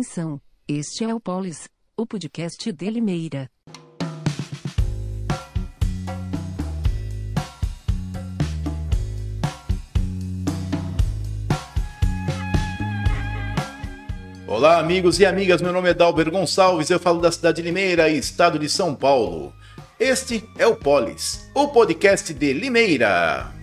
Atenção, este é o Polis, o podcast de Limeira. Olá, amigos e amigas. Meu nome é Dalber Gonçalves. Eu falo da cidade de Limeira, estado de São Paulo. Este é o Polis, o podcast de Limeira.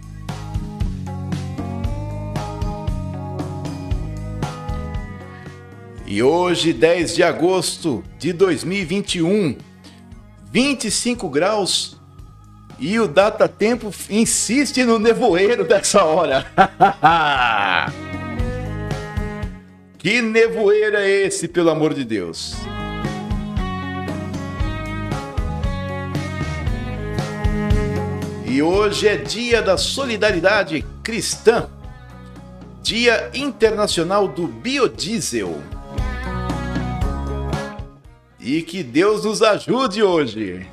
E hoje, 10 de agosto de 2021, 25 graus e o Data Tempo insiste no nevoeiro dessa hora. que nevoeiro é esse, pelo amor de Deus? E hoje é dia da solidariedade cristã, Dia Internacional do Biodiesel. E que Deus nos ajude hoje.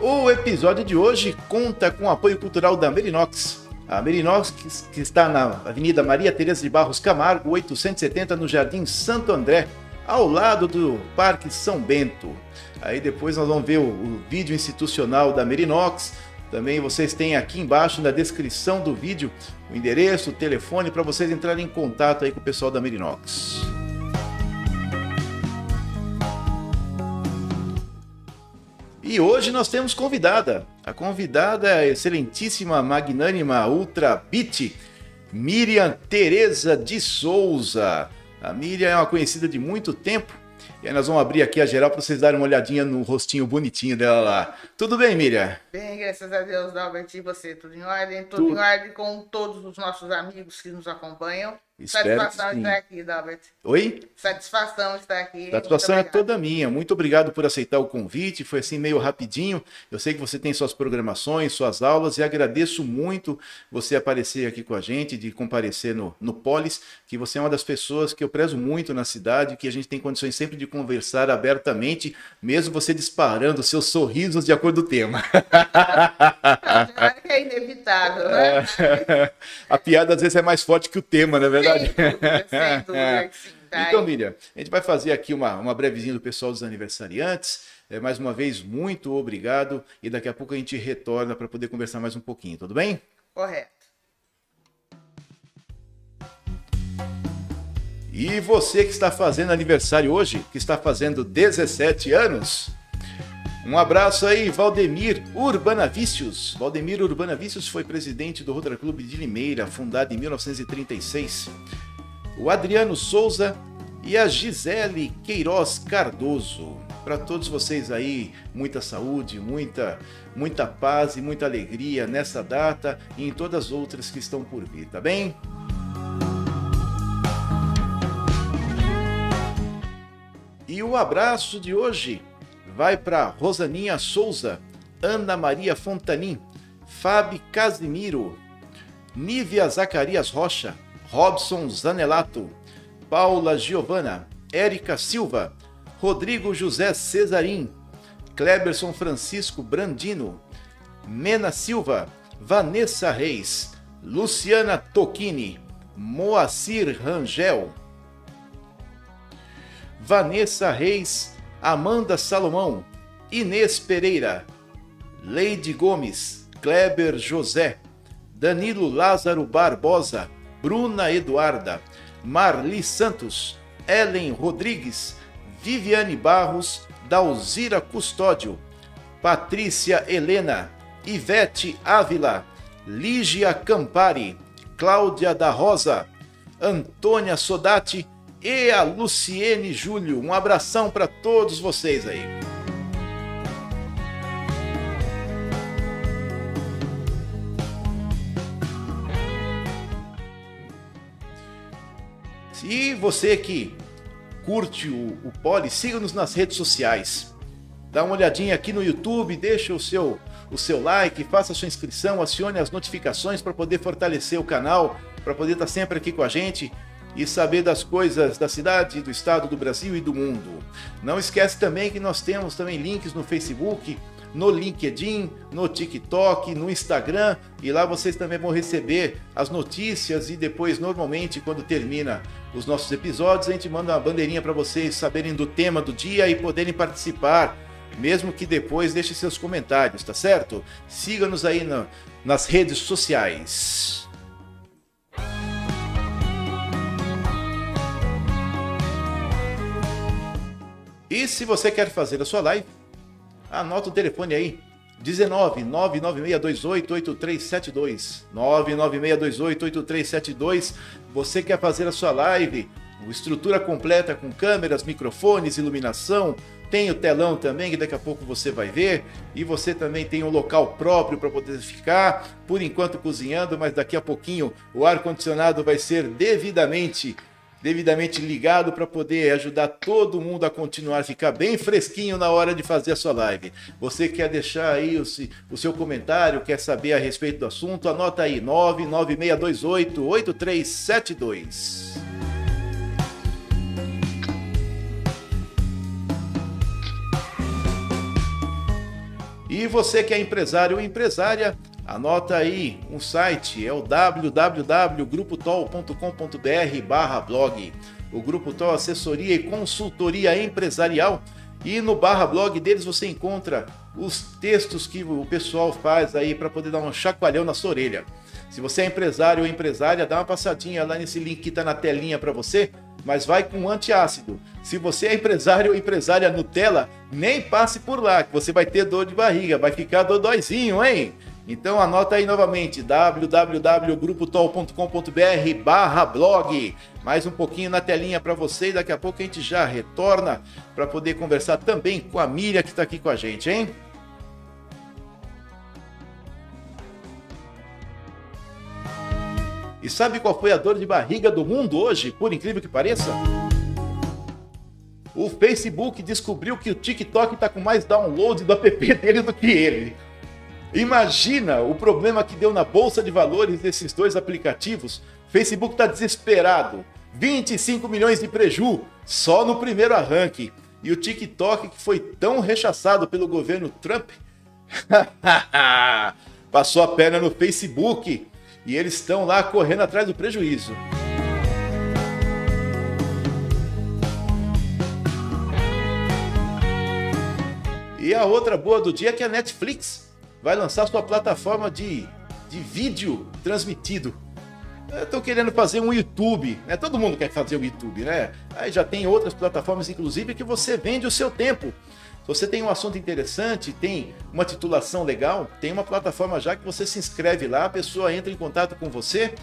O episódio de hoje conta com o apoio cultural da Merinox. A Merinox, que está na Avenida Maria Tereza de Barros Camargo, 870, no Jardim Santo André, ao lado do Parque São Bento. Aí depois nós vamos ver o, o vídeo institucional da Merinox, também vocês têm aqui embaixo na descrição do vídeo o endereço, o telefone para vocês entrarem em contato aí com o pessoal da Merinox. E hoje nós temos convidada. A convidada a excelentíssima, magnânima, ultra beat, Miriam Tereza de Souza. A Miriam é uma conhecida de muito tempo e aí nós vamos abrir aqui a geral para vocês darem uma olhadinha no rostinho bonitinho dela lá. Tudo bem, Miriam? Bem, graças a Deus, Dalbert, e você? Tudo em ordem? Tudo, Tudo, em ordem com todos os nossos amigos que nos acompanham. Espero Satisfação estar aqui, Dalbert. Oi? Satisfação estar aqui. Satisfação é toda minha. Muito obrigado por aceitar o convite. Foi assim meio rapidinho. Eu sei que você tem suas programações, suas aulas e agradeço muito você aparecer aqui com a gente, de comparecer no, no Polis, que você é uma das pessoas que eu prezo muito na cidade, que a gente tem condições sempre de conversar abertamente, mesmo você disparando seus sorrisos de acordo com o tema. é inevitável, né? A piada às vezes é mais forte que o tema, não é verdade? Verdade? Sem dúvida, sem dúvida sim, tá? Então, Miriam, a gente vai fazer aqui uma, uma brevezinha do pessoal dos aniversariantes. É, mais uma vez, muito obrigado. E daqui a pouco a gente retorna para poder conversar mais um pouquinho, tudo bem? Correto. E você que está fazendo aniversário hoje, que está fazendo 17 anos, um abraço aí, Valdemir Urbanavícios. Valdemir Urbanavícios foi presidente do Rotary Clube de Limeira, fundado em 1936. O Adriano Souza e a Gisele Queiroz Cardoso. Para todos vocês aí, muita saúde, muita, muita paz e muita alegria nessa data e em todas as outras que estão por vir, tá bem? E o abraço de hoje vai para Rosaninha Souza, Ana Maria Fontanin, Fábio Casimiro, Nívia Zacarias Rocha, Robson Zanelato, Paula Giovana, Érica Silva, Rodrigo José Cesarim, Kleberson Francisco Brandino, Mena Silva, Vanessa Reis, Luciana Tocchini, Moacir Rangel, Vanessa Reis Amanda Salomão, Inês Pereira, Leide Gomes, Kleber José, Danilo Lázaro Barbosa, Bruna Eduarda, Marli Santos, Ellen Rodrigues, Viviane Barros, Dalzira Custódio, Patrícia Helena, Ivete Ávila, Lígia Campari, Cláudia da Rosa, Antônia Sodati e a Luciene Júlio. Um abração para todos vocês aí. E você que curte o, o Poli, siga-nos nas redes sociais. Dá uma olhadinha aqui no YouTube, deixa o seu, o seu like, faça a sua inscrição, acione as notificações para poder fortalecer o canal, para poder estar sempre aqui com a gente e saber das coisas da cidade, do estado, do Brasil e do mundo. Não esquece também que nós temos também links no Facebook, no LinkedIn, no TikTok, no Instagram e lá vocês também vão receber as notícias e depois normalmente quando termina os nossos episódios a gente manda uma bandeirinha para vocês saberem do tema do dia e poderem participar mesmo que depois deixe seus comentários, tá certo? Siga-nos aí nas redes sociais. E se você quer fazer a sua live, anota o telefone aí. 19 99628 8372 99628 8372 Você quer fazer a sua live, estrutura completa com câmeras, microfones, iluminação, tem o telão também, que daqui a pouco você vai ver. E você também tem um local próprio para poder ficar, por enquanto cozinhando, mas daqui a pouquinho o ar-condicionado vai ser devidamente devidamente ligado para poder ajudar todo mundo a continuar a ficar bem fresquinho na hora de fazer a sua live. Você quer deixar aí o, o seu comentário, quer saber a respeito do assunto? Anota aí 99628 8372. E você que é empresário ou empresária, anota aí um site, é o www.grupotol.com.br barra blog. O Grupo Tol Assessoria e Consultoria Empresarial. E no barra blog deles você encontra os textos que o pessoal faz aí para poder dar um chacoalhão na sua orelha. Se você é empresário ou empresária, dá uma passadinha lá nesse link que está na telinha para você mas vai com antiácido. Se você é empresário ou empresária Nutella, nem passe por lá, que você vai ter dor de barriga, vai ficar dodóizinho, hein? Então anota aí novamente, www.grupotol.com.br barra blog. Mais um pouquinho na telinha para você e daqui a pouco a gente já retorna para poder conversar também com a Miriam que está aqui com a gente, hein? E sabe qual foi a dor de barriga do mundo hoje, por incrível que pareça? O Facebook descobriu que o TikTok está com mais download do app dele do que ele. Imagina o problema que deu na bolsa de valores desses dois aplicativos. Facebook está desesperado. 25 milhões de preju só no primeiro arranque. E o TikTok, que foi tão rechaçado pelo governo Trump, passou a perna no Facebook e eles estão lá correndo atrás do prejuízo. E a outra boa do dia é que a Netflix vai lançar sua plataforma de, de vídeo transmitido. Estou querendo fazer um YouTube, né? Todo mundo quer fazer o YouTube, né? Aí já tem outras plataformas, inclusive, que você vende o seu tempo você tem um assunto interessante, tem uma titulação legal, tem uma plataforma já que você se inscreve lá, a pessoa entra em contato com você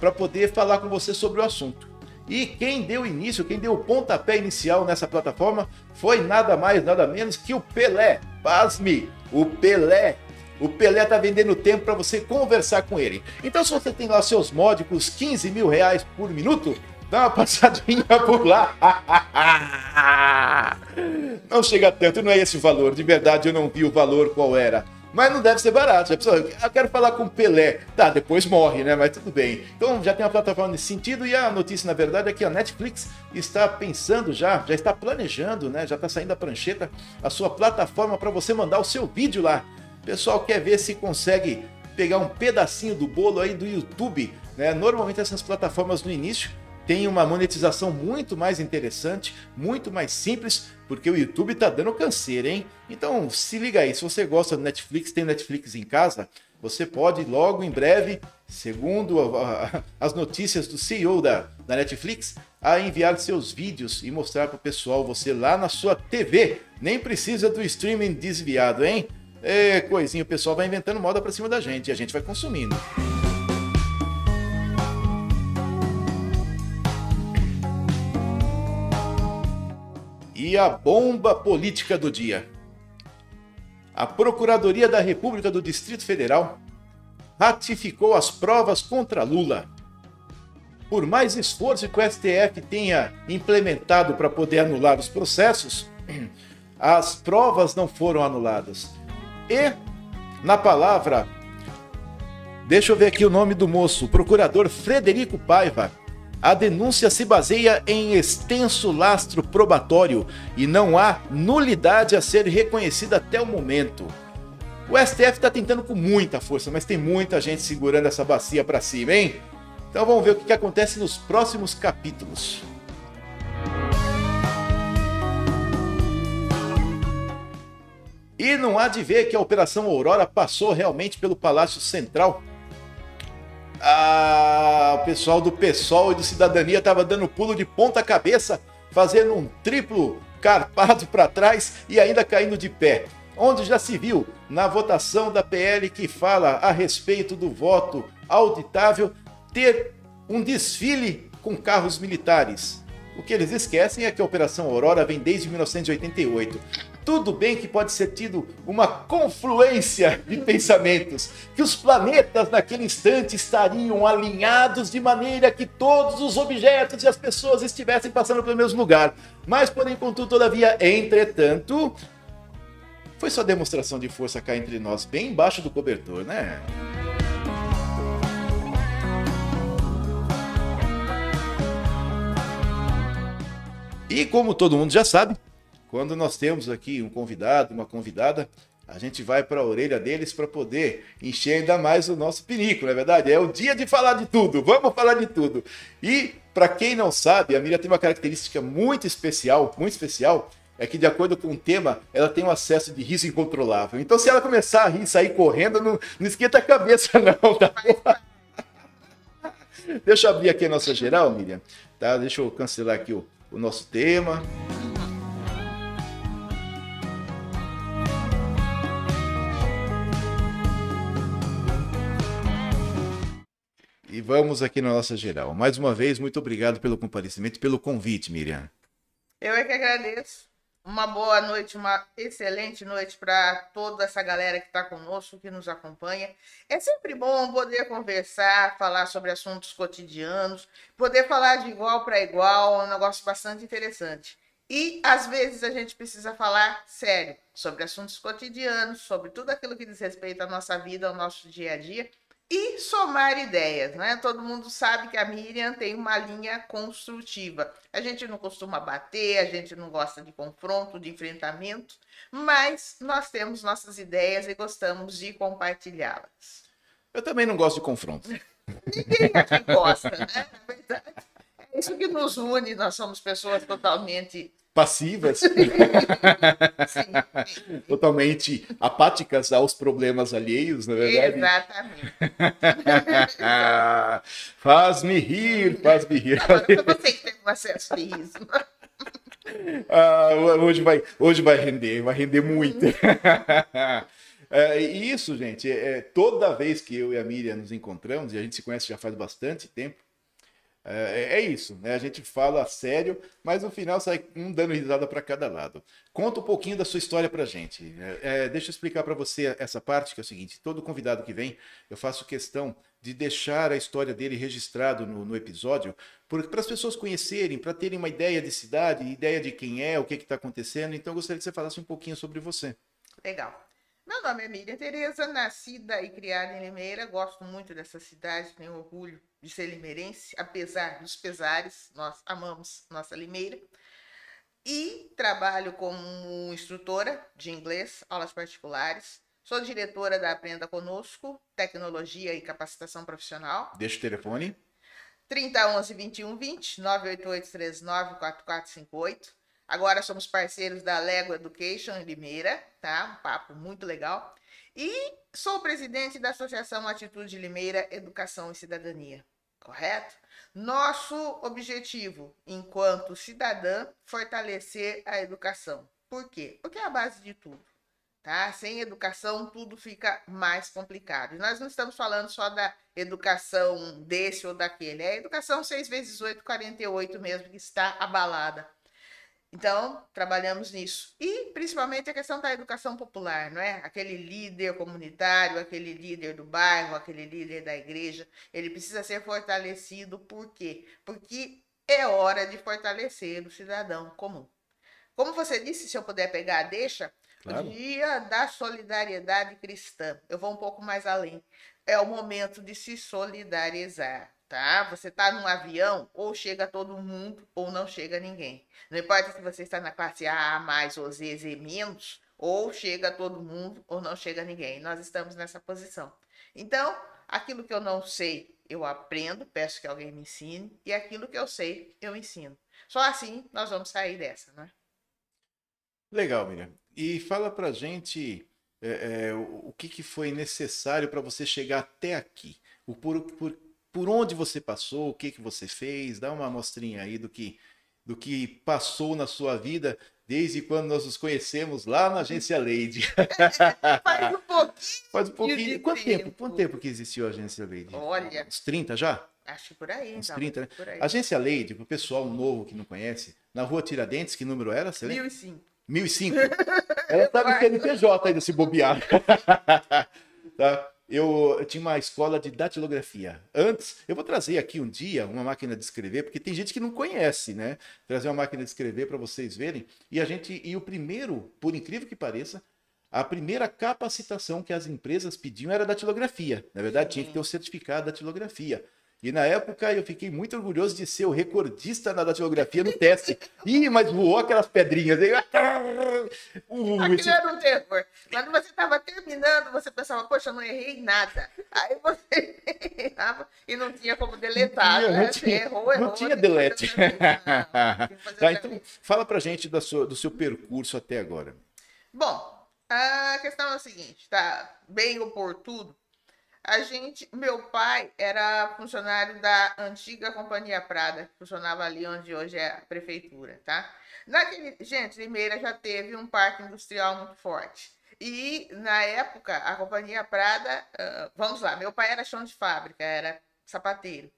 para poder falar com você sobre o assunto. E quem deu início, quem deu o pontapé inicial nessa plataforma foi nada mais, nada menos que o Pelé. Pasme, o Pelé. O Pelé tá vendendo tempo para você conversar com ele. Então, se você tem lá seus módicos 15 mil reais por minuto, Dá uma passadinha por lá. Não chega tanto, não é esse o valor. De verdade, eu não vi o valor qual era. Mas não deve ser barato. Já pensou, eu quero falar com Pelé. Tá, depois morre, né? Mas tudo bem. Então já tem uma plataforma nesse sentido. E a notícia, na verdade, é que a Netflix está pensando já, já está planejando, né? Já está saindo a prancheta, a sua plataforma para você mandar o seu vídeo lá. O pessoal quer ver se consegue pegar um pedacinho do bolo aí do YouTube. Né? Normalmente essas plataformas no início tem uma monetização muito mais interessante, muito mais simples, porque o YouTube está dando canseira, hein? Então se liga aí, se você gosta do Netflix, tem Netflix em casa, você pode logo em breve, segundo a, a, as notícias do CEO da, da Netflix, a enviar seus vídeos e mostrar para o pessoal você lá na sua TV. Nem precisa do streaming desviado, hein? É coisinha, o pessoal vai inventando moda para cima da gente e a gente vai consumindo. E a bomba política do dia. A Procuradoria da República do Distrito Federal ratificou as provas contra Lula. Por mais esforço que o STF tenha implementado para poder anular os processos, as provas não foram anuladas. E, na palavra, deixa eu ver aqui o nome do moço, procurador Frederico Paiva, A denúncia se baseia em extenso lastro probatório e não há nulidade a ser reconhecida até o momento. O STF está tentando com muita força, mas tem muita gente segurando essa bacia para cima, hein? Então vamos ver o que acontece nos próximos capítulos. E não há de ver que a Operação Aurora passou realmente pelo Palácio Central. Ah, o pessoal do PSOL e do Cidadania estava dando pulo de ponta cabeça, fazendo um triplo carpado para trás e ainda caindo de pé. Onde já se viu na votação da PL que fala a respeito do voto auditável ter um desfile com carros militares. O que eles esquecem é que a Operação Aurora vem desde 1988. Tudo bem que pode ser tido uma confluência de pensamentos, que os planetas naquele instante estariam alinhados de maneira que todos os objetos e as pessoas estivessem passando pelo mesmo lugar. Mas, porém, contudo, todavia, entretanto, foi só demonstração de força cá entre nós, bem embaixo do cobertor, né? E como todo mundo já sabe, quando nós temos aqui um convidado, uma convidada, a gente vai para a orelha deles para poder encher ainda mais o nosso pinico, não é verdade? É o dia de falar de tudo, vamos falar de tudo. E para quem não sabe, a Miriam tem uma característica muito especial, muito especial, é que de acordo com o tema, ela tem um acesso de riso incontrolável. Então se ela começar a rir, sair correndo, não, não esquenta a cabeça não, tá? Deixa eu abrir aqui a nossa geral, Miriam. Tá? Deixa eu cancelar aqui o, o nosso tema. E vamos aqui na nossa geral. Mais uma vez, muito obrigado pelo comparecimento, pelo convite, Miriam. Eu é que agradeço. Uma boa noite, uma excelente noite para toda essa galera que está conosco, que nos acompanha. É sempre bom poder conversar, falar sobre assuntos cotidianos, poder falar de igual para igual, é um negócio bastante interessante. E às vezes a gente precisa falar sério sobre assuntos cotidianos, sobre tudo aquilo que diz respeito à nossa vida, ao nosso dia a dia e somar ideias, né? Todo mundo sabe que a Miriam tem uma linha construtiva. A gente não costuma bater, a gente não gosta de confronto, de enfrentamento, mas nós temos nossas ideias e gostamos de compartilhá-las. Eu também não gosto de confronto. Ninguém aqui gosta, né? Na verdade, é isso que nos une, nós somos pessoas totalmente passivas, totalmente apáticas aos problemas alheios, na é verdade. Exatamente. faz-me rir, faz-me rir. Agora você que tem um acesso de riso. Ah, hoje, vai, hoje vai render, vai render muito. É, e isso, gente, é, toda vez que eu e a Miriam nos encontramos, e a gente se conhece já faz bastante tempo, é, é, isso, né? A gente fala sério, mas no final sai um dando risada para cada lado. Conta um pouquinho da sua história para gente. É, é, deixa eu explicar para você essa parte que é o seguinte: todo convidado que vem, eu faço questão de deixar a história dele registrado no, no episódio, para as pessoas conhecerem, para terem uma ideia de cidade, ideia de quem é, o que está acontecendo. Então, eu gostaria que você falasse um pouquinho sobre você. Legal. Meu nome é Miriam Tereza, nascida e criada em Limeira. Gosto muito dessa cidade, tenho orgulho de ser limeirense, apesar dos pesares, nós amamos nossa Limeira. E trabalho como instrutora de inglês, aulas particulares. Sou diretora da Aprenda Conosco, Tecnologia e Capacitação Profissional. Deixa o telefone. 3011 2120 988 39 4458. Agora somos parceiros da Lego Education Limeira, tá? Um papo muito legal. E sou presidente da Associação Atitude Limeira Educação e Cidadania, correto? Nosso objetivo, enquanto cidadã, fortalecer a educação. Por quê? Porque é a base de tudo. Tá? Sem educação, tudo fica mais complicado. E nós não estamos falando só da educação desse ou daquele. É a educação 6 vezes 8, 48 mesmo, que está abalada. Então, trabalhamos nisso. E, principalmente, a questão da educação popular, não é? Aquele líder comunitário, aquele líder do bairro, aquele líder da igreja, ele precisa ser fortalecido. Por quê? Porque é hora de fortalecer o cidadão comum. Como você disse, se eu puder pegar, deixa. Claro. O dia da solidariedade cristã. Eu vou um pouco mais além. É o momento de se solidarizar tá? Você tá num avião, ou chega todo mundo, ou não chega ninguém. Não importa se você está na classe A, mais ou Z, Z menos, ou chega todo mundo, ou não chega ninguém. Nós estamos nessa posição. Então, aquilo que eu não sei, eu aprendo, peço que alguém me ensine, e aquilo que eu sei, eu ensino. Só assim nós vamos sair dessa, né? Legal, Miriam. E fala pra gente é, é, o, o que, que foi necessário para você chegar até aqui. O, por, por, por onde você passou, o que, que você fez, dá uma amostrinha aí do que, do que passou na sua vida desde quando nós nos conhecemos lá na agência Leide. Faz um pouquinho. Faz um pouquinho. Quanto tempo? tempo. Quanto tempo que existiu a agência Leide? Olha. Uns 30 já? Acho que por aí, Uns então. 30, né? Por aí. Agência Leide, pro pessoal novo que não conhece, na rua Tiradentes, que número era? Você lembra? 1005. 1005. Ela tá no CNPJ ainda se bobear. tá? Eu, eu tinha uma escola de datilografia. Antes, eu vou trazer aqui um dia uma máquina de escrever, porque tem gente que não conhece, né? Trazer uma máquina de escrever para vocês verem. E a gente, e o primeiro, por incrível que pareça, a primeira capacitação que as empresas pediam era datilografia. Na verdade, tinha que ter o certificado da datilografia. E na época eu fiquei muito orgulhoso de ser o recordista na datilografia no teste. Ih, mas voou aquelas pedrinhas. aí. Uh, Aquilo esse- era um terror. Quando você estava terminando, você pensava, poxa, eu não errei nada. Aí você errava e não tinha como deletar. Não tinha, né? Você tinha- errou, não errou. tinha delete. Não, que fazer Tá, então fala pra gente da sua- do seu percurso até agora. Bom, a questão é o seguinte, tá? Bem oportuno. A gente, meu pai era funcionário da antiga Companhia Prada, que funcionava ali onde hoje é a prefeitura, tá? Naquele, gente, Limeira já teve um parque industrial muito forte. E na época, a Companhia Prada, ah, vamos lá, meu pai era chão de fábrica, era sapateiro. O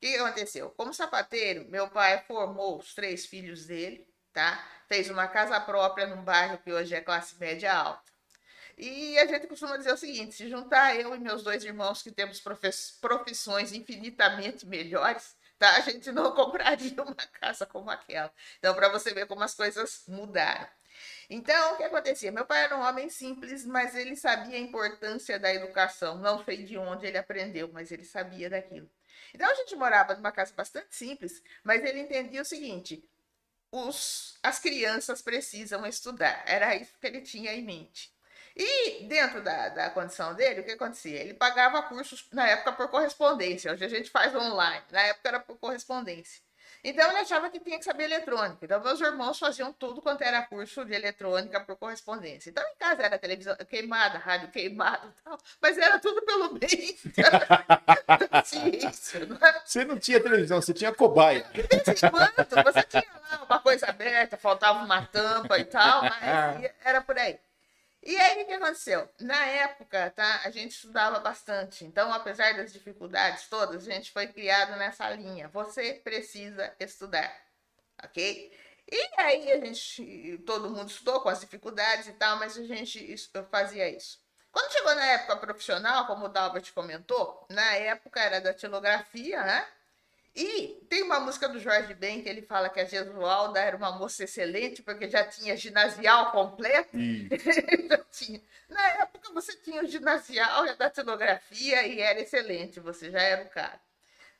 que que aconteceu? Como sapateiro, meu pai formou os três filhos dele, tá? Fez uma casa própria num bairro que hoje é classe média alta. E a gente costuma dizer o seguinte: se juntar eu e meus dois irmãos que temos profissões infinitamente melhores, tá? A gente não compraria uma casa como aquela. Então, para você ver como as coisas mudaram. Então, o que acontecia? Meu pai era um homem simples, mas ele sabia a importância da educação. Não sei de onde ele aprendeu, mas ele sabia daquilo. Então, a gente morava numa casa bastante simples, mas ele entendia o seguinte: os, as crianças precisam estudar. Era isso que ele tinha em mente. E dentro da, da condição dele, o que acontecia? Ele pagava cursos, na época, por correspondência. Hoje a gente faz online. Na época era por correspondência. Então ele achava que tinha que saber eletrônica. Então meus irmãos faziam tudo quanto era curso de eletrônica por correspondência. Então em casa era televisão queimada, rádio queimado e tal, mas era tudo pelo bem da ciência, não é? Você não tinha televisão, você tinha cobaia. De vez em quando, você tinha lá uma coisa aberta, faltava uma tampa e tal, mas ia- era por aí. E aí, o que aconteceu? Na época, tá, a gente estudava bastante. Então, apesar das dificuldades todas, a gente foi criado nessa linha. Você precisa estudar, ok? E aí, a gente, todo mundo estudou com as dificuldades e tal, mas a gente fazia isso. Quando chegou na época profissional, como o Dalbert comentou, na época era da tilografia, né? E tem uma música do Jorge Ben que ele fala que a Jesualda era uma moça excelente porque já tinha ginasial completo. Tinha. Na época você tinha o ginasial e a datilografia e era excelente, você já era o cara.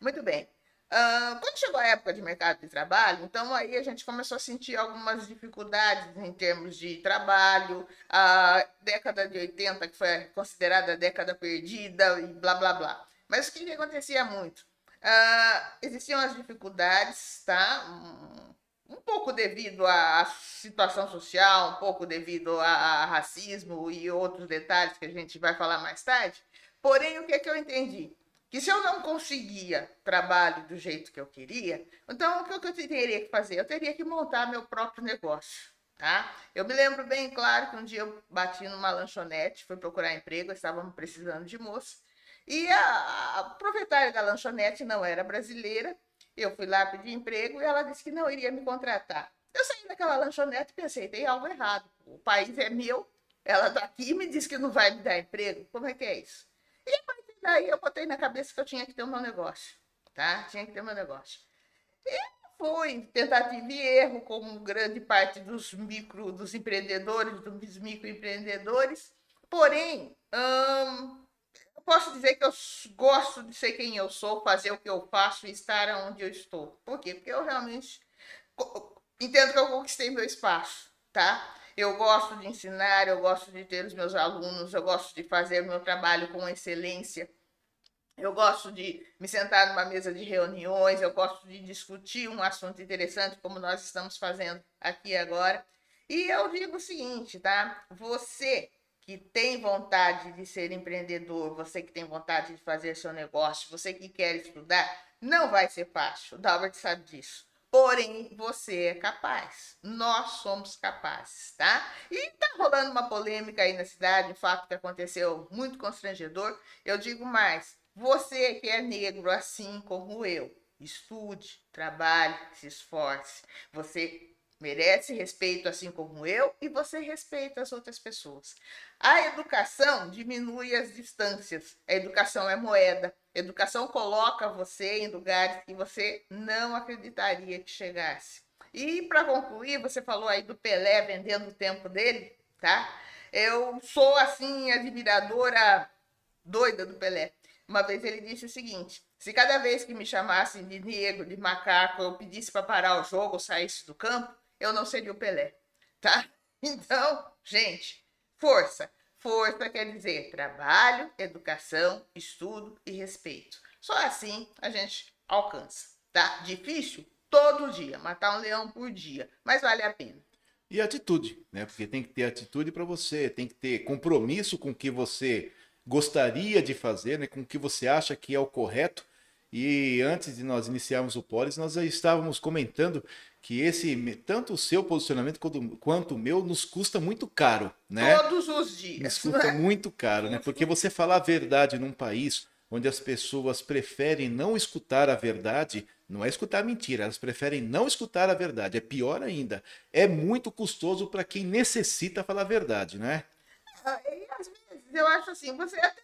Muito bem. Ah, quando chegou a época de mercado de trabalho, então aí a gente começou a sentir algumas dificuldades em termos de trabalho, a década de 80, que foi considerada a década perdida e blá blá blá. Mas o que acontecia muito? Ah, existiam as dificuldades, tá? Um, pouco devido à situação social, um pouco devido a, racismo e outros detalhes que a gente vai falar mais tarde. Porém, o que, é que eu entendi? Que se eu não conseguia trabalho do jeito que eu queria, então o que, que eu teria que fazer? Eu teria que montar meu próprio negócio. Tá? Eu me lembro bem claro que um dia eu bati numa lanchonete, fui procurar emprego, estávamos precisando de moça. E a, a proprietária da lanchonete não era brasileira. Eu fui lá pedir emprego e ela disse que não iria me contratar. Eu saí daquela lanchonete e pensei, tem algo errado. O país é meu, ela está aqui e me disse que não vai me dar emprego. Como é que é isso? E a partir daí eu botei na cabeça que eu tinha que ter o meu negócio. Tá? Tinha que ter o meu negócio. E fui tentativa e erro, como grande parte dos micro, dos empreendedores, dos microempreendedores. Porém, hum, posso dizer que eu gosto de ser quem eu sou, fazer o que eu faço e estar onde eu estou. Por quê? Porque eu realmente entendo que eu conquistei meu espaço, tá? Eu gosto de ensinar, eu gosto de ter os meus alunos, eu gosto de fazer o meu trabalho com excelência. Eu gosto de me sentar numa mesa de reuniões, eu gosto de discutir um assunto interessante, como nós estamos fazendo aqui agora. E eu digo o seguinte, tá? Você que tem vontade de ser empreendedor, você que tem vontade de fazer seu negócio, você que quer estudar, não vai ser fácil. O Dalbert sabe disso. Porém, você é capaz. Nós somos capazes, tá? E tá rolando uma polêmica aí na cidade, um fato que aconteceu muito constrangedor. Eu digo mais, você que é negro assim como eu, estude, trabalhe, se esforce. Você merece respeito assim como eu e você respeita as outras pessoas. A educação diminui as distâncias. A educação é moeda. A educação coloca você em lugares que você não acreditaria que chegasse. E para concluir, você falou aí do Pelé vendendo o tempo dele, tá? Eu sou assim admiradora doida do Pelé. Uma vez ele disse o seguinte: se cada vez que me chamassem de negro, de macaco, eu pedisse para parar o jogo ou saísse do campo, eu não seria o Pelé, tá? Então, gente, força. Força quer dizer trabalho, educação, estudo e respeito. Só assim a gente alcança, tá? Difícil? Todo dia. Matar um leão por dia. Mas vale a pena. E atitude, né? Porque tem que ter atitude para você, tem que ter compromisso com o que você gostaria de fazer, né? Com o que você acha que é o correto. E antes de nós iniciarmos o Polis, nós já estávamos comentando que esse, tanto o seu posicionamento quanto, quanto o meu, nos custa muito caro, né? Todos os Nos dias. custa muito caro, né? Porque você falar a verdade num país onde as pessoas preferem não escutar a verdade, não é escutar mentira, elas preferem não escutar a verdade. É pior ainda. É muito custoso para quem necessita falar a verdade, né? Ah, E às vezes eu acho assim, você até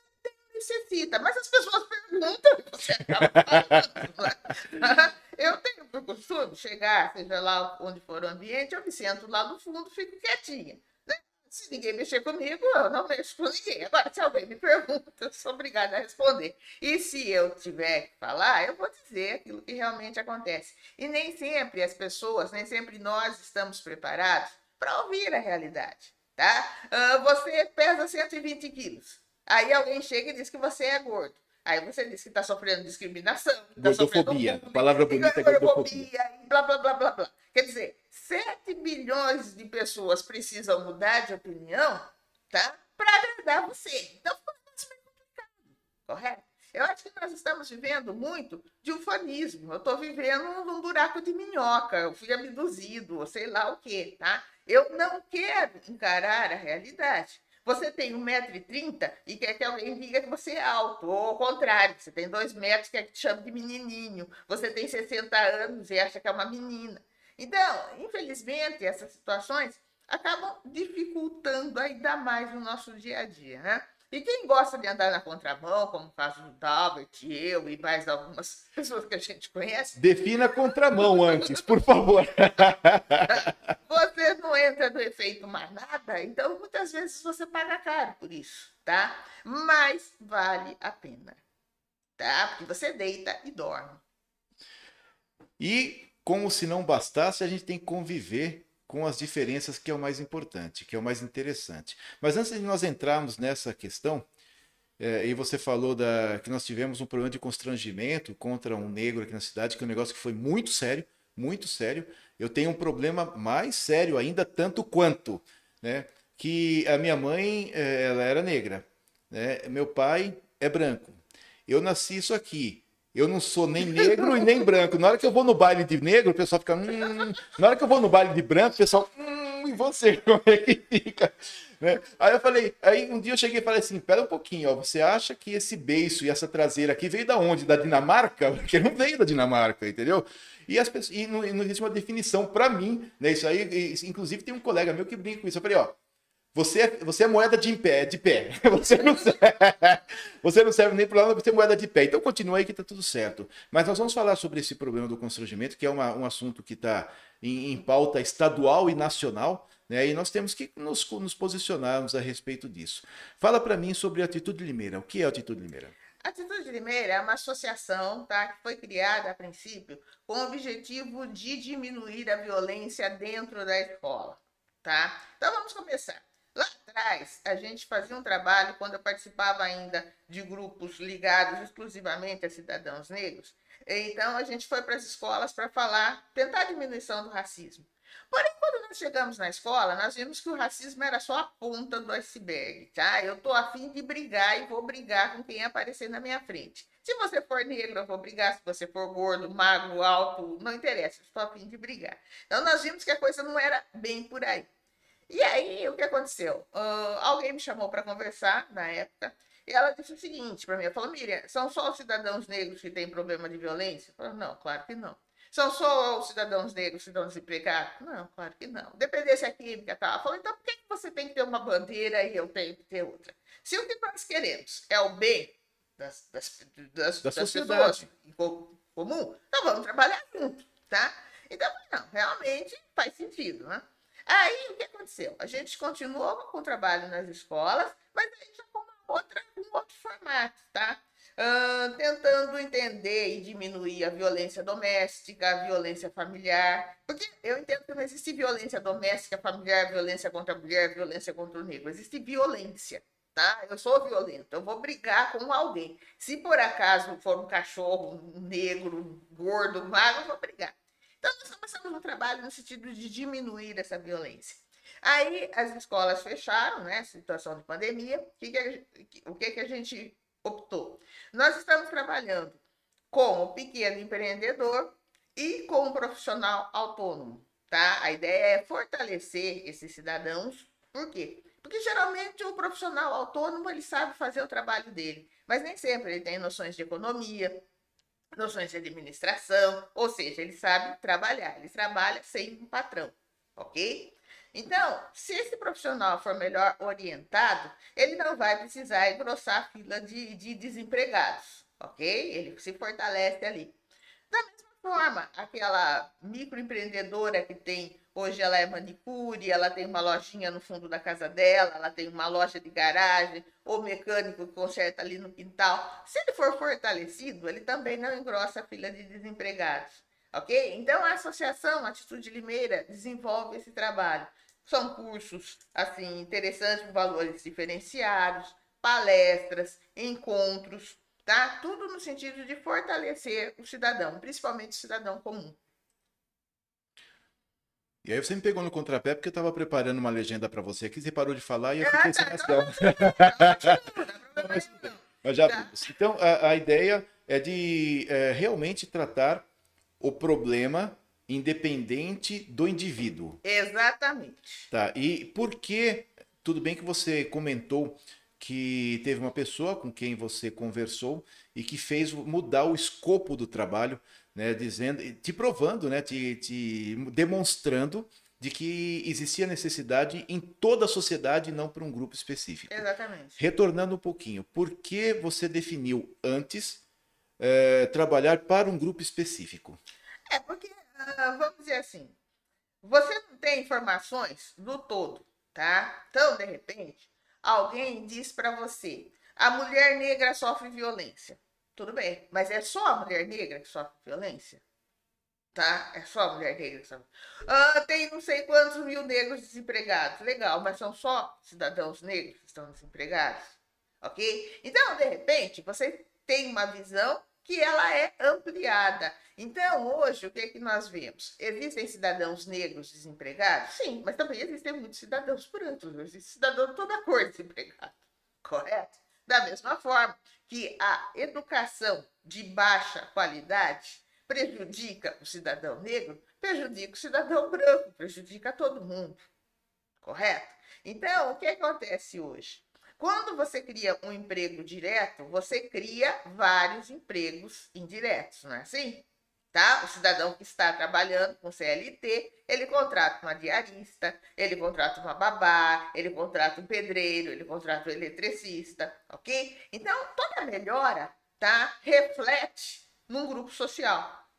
necessita, mas as pessoas perguntam e você acaba falando. né? Eu tenho por costume chegar, seja lá onde for o ambiente, eu me sento lá no fundo, fico quietinha. né? Se ninguém mexer comigo, eu não mexo com ninguém. Agora, se alguém me pergunta, eu sou obrigada a responder. E se eu tiver que falar, eu vou dizer aquilo que realmente acontece. E nem sempre as pessoas, nem sempre nós estamos preparados para ouvir a realidade tá? Ah, você pesa 120 quilos. Aí alguém chega e diz que você é gordo. Aí você diz que está sofrendo discriminação. tá sofrendo Gordofobia. bullying, A palavra bonita é gordofobia, e blá, blá, blá, blá, blá. Quer dizer, 7 bilhões de pessoas precisam mudar de opinião, tá? Para agradar você. Então fica meio complicado, correto? Eu acho que nós estamos vivendo muito de ufanismo. Eu estou vivendo num buraco de minhoca. Eu fui abduzido, sei lá o quê, tá? Eu não quero encarar a realidade. Você tem 1,30m e quer que alguém diga que você é alto, ou ao contrário, você tem 2 metros e quer que te chame de menininho. Você tem 60 anos e acha que é uma menina. Então, infelizmente, essas situações acabam dificultando ainda mais o nosso dia a dia, né? E quem gosta de andar na contramão, como o caso do Dalbert, eu e mais algumas pessoas que a gente conhece, Defina contramão antes, por favor. entra no efeito manada, então muitas vezes você paga caro por isso, tá? Mas vale a pena, tá? Porque você deita e dorme. E como se não bastasse, a gente tem que conviver com as diferenças, que é o mais importante, que é o mais interessante. Mas antes de nós entrarmos nessa questão, é, e você falou da, que nós tivemos um problema de constrangimento contra um negro aqui na cidade, que é um negócio que foi muito sério, muito sério. Eu tenho um problema mais sério ainda, tanto quanto, né? Que a minha mãe, é, ela era negra, né? Meu pai é branco. Eu nasci isso aqui. Eu não sou nem negro e nem branco. Na hora que eu vou no baile de negro, o pessoal fica. Hum. Na hora que eu vou no baile de branco, o pessoal. Hum, e você? Como é que fica? Né? Aí eu falei, aí um dia eu cheguei e falei assim: pera um pouquinho, ó, você acha que esse beiço e essa traseira aqui veio da onde? Da Dinamarca? Porque não veio da Dinamarca, entendeu? E, as pessoas, e não, não existe uma definição para mim, né? Isso aí, e, inclusive tem um colega meu que brinca com isso. Eu falei, ó, você é, você é moeda de pé, de pé. Você não serve, você não serve nem para lá, você é moeda de pé. Então continua aí que tá tudo certo. Mas nós vamos falar sobre esse problema do constrangimento, que é uma, um assunto que está em, em pauta estadual e nacional. Né? E nós temos que nos, nos posicionarmos a respeito disso. Fala para mim sobre a Atitude Limeira. O que é a Atitude Limeira? A Atitude Limeira é uma associação tá, que foi criada a princípio com o objetivo de diminuir a violência dentro da escola. Tá? Então vamos começar. Lá atrás, a gente fazia um trabalho, quando eu participava ainda de grupos ligados exclusivamente a cidadãos negros. Então, a gente foi para as escolas para falar, tentar a diminuição do racismo. Porém, quando nós chegamos na escola, nós vimos que o racismo era só a ponta do iceberg, tá? Eu tô afim de brigar e vou brigar com quem aparecer na minha frente. Se você for negro, eu vou brigar. Se você for gordo, magro, alto, não interessa, estou afim de brigar. Então, nós vimos que a coisa não era bem por aí. E aí, o que aconteceu? Uh, alguém me chamou para conversar na época. E ela disse o seguinte para mim: ela falou, Miriam, são só os cidadãos negros que têm problema de violência? Eu falei, não, claro que não. São só os cidadãos negros que estão desempregados? Não, claro que não. Dependência química. Ela falou, então por que você tem que ter uma bandeira e eu tenho que ter outra? Se o que nós queremos é o bem das, das, das, da das pessoas em comum, então vamos trabalhar junto, tá? Então, não, realmente faz sentido, né? Aí, o que aconteceu? A gente continuou com o trabalho nas escolas, mas aí já com uma outra, um outro formato, tá? Tentando entender e diminuir a violência doméstica, a violência familiar, porque eu entendo que não existe violência doméstica, familiar, violência contra a mulher, violência contra o negro, existe violência, tá? Eu sou violento, eu vou brigar com alguém. Se por acaso for um cachorro um negro, gordo, magro, eu vou brigar. Então, nós começamos um trabalho no sentido de diminuir essa violência. Aí as escolas fecharam, né? Situação de pandemia. O que, que, a, o que, que a gente optou? Nós estamos trabalhando com o pequeno empreendedor e com o profissional autônomo, tá? A ideia é fortalecer esses cidadãos. Por quê? Porque geralmente o profissional autônomo ele sabe fazer o trabalho dele, mas nem sempre ele tem noções de economia, noções de administração, ou seja, ele sabe trabalhar, ele trabalha sem um patrão, ok? Então, se esse profissional for melhor orientado, ele não vai precisar engrossar a fila de, de desempregados, ok? Ele se fortalece ali. Da mesma forma, aquela microempreendedora que tem Hoje ela é manicure, ela tem uma lojinha no fundo da casa dela, ela tem uma loja de garagem, ou mecânico que conserta ali no quintal. Se ele for fortalecido, ele também não engrossa a fila de desempregados. Ok? Então a Associação Atitude Limeira desenvolve esse trabalho. São cursos assim interessantes com valores diferenciados, palestras, encontros, tá? Tudo no sentido de fortalecer o cidadão, principalmente o cidadão comum. E aí você me pegou no contrapé porque eu estava preparando uma legenda para você aqui, você parou de falar e eu fiquei sem ação. Mas já, então, a, a, ideia é de é, realmente tratar o problema independente do indivíduo. Exatamente. Tá, e por que, tudo bem que você comentou que teve uma pessoa com quem você conversou e que fez mudar o escopo do trabalho, né, dizendo, te provando, né, te, te demonstrando de que existia necessidade em toda a sociedade e não para um grupo específico. Exatamente. Retornando um pouquinho, por que você definiu antes é, trabalhar para um grupo específico? É, porque, uh, vamos dizer assim, você não tem informações do todo, tá? Então, de repente, alguém diz para você, a mulher negra sofre violência. Tudo bem, mas é só a mulher negra que sofre violência? Tá? É só a mulher negra que sofre. Ah, tem não sei quantos mil negros desempregados. Legal, mas são só cidadãos negros que estão desempregados? Ok? Então, de repente, você tem uma visão que ela é ampliada. Então, hoje, o que é que nós vemos? Existem cidadãos negros desempregados? Sim, mas também existem muitos cidadãos brancos, existem cidadãos de toda cor desempregados. Correto? Da mesma forma que a educação de baixa qualidade prejudica o cidadão negro, prejudica o cidadão branco, prejudica todo mundo. Correto? Então, o que acontece hoje? Quando você cria um emprego direto, você cria vários empregos indiretos, não é assim? tá? O cidadão que está trabalhando com CLT, ele contrata uma diarista, ele contrata uma babá, ele contrata um pedreiro, ele contrata um eletricista, ok? Então, toda melhora, tá? Reflete num grupo social,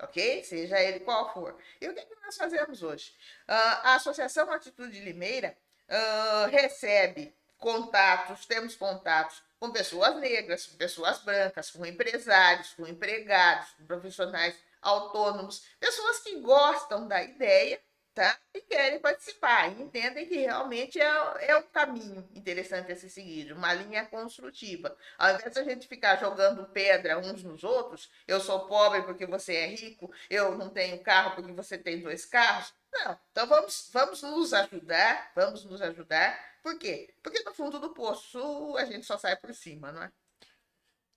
ok? Seja ele qual for. E o que, é que nós fazemos hoje? Uh, a Associação Atitude Limeira uh, recebe contatos, temos contatos com pessoas negras, com pessoas brancas, com empresários, com empregados, com profissionais autônomos, pessoas que gostam da ideia tá? E querem participar, e entendem que realmente é, é um caminho interessante a se seguir, uma linha construtiva. Ao invés de a gente ficar jogando pedra uns nos outros, eu sou pobre porque você é rico, eu não tenho carro porque você tem dois carros. Não, então vamos, vamos nos ajudar, vamos nos ajudar. Por quê? Porque no fundo do poço a gente só sai por cima, não é?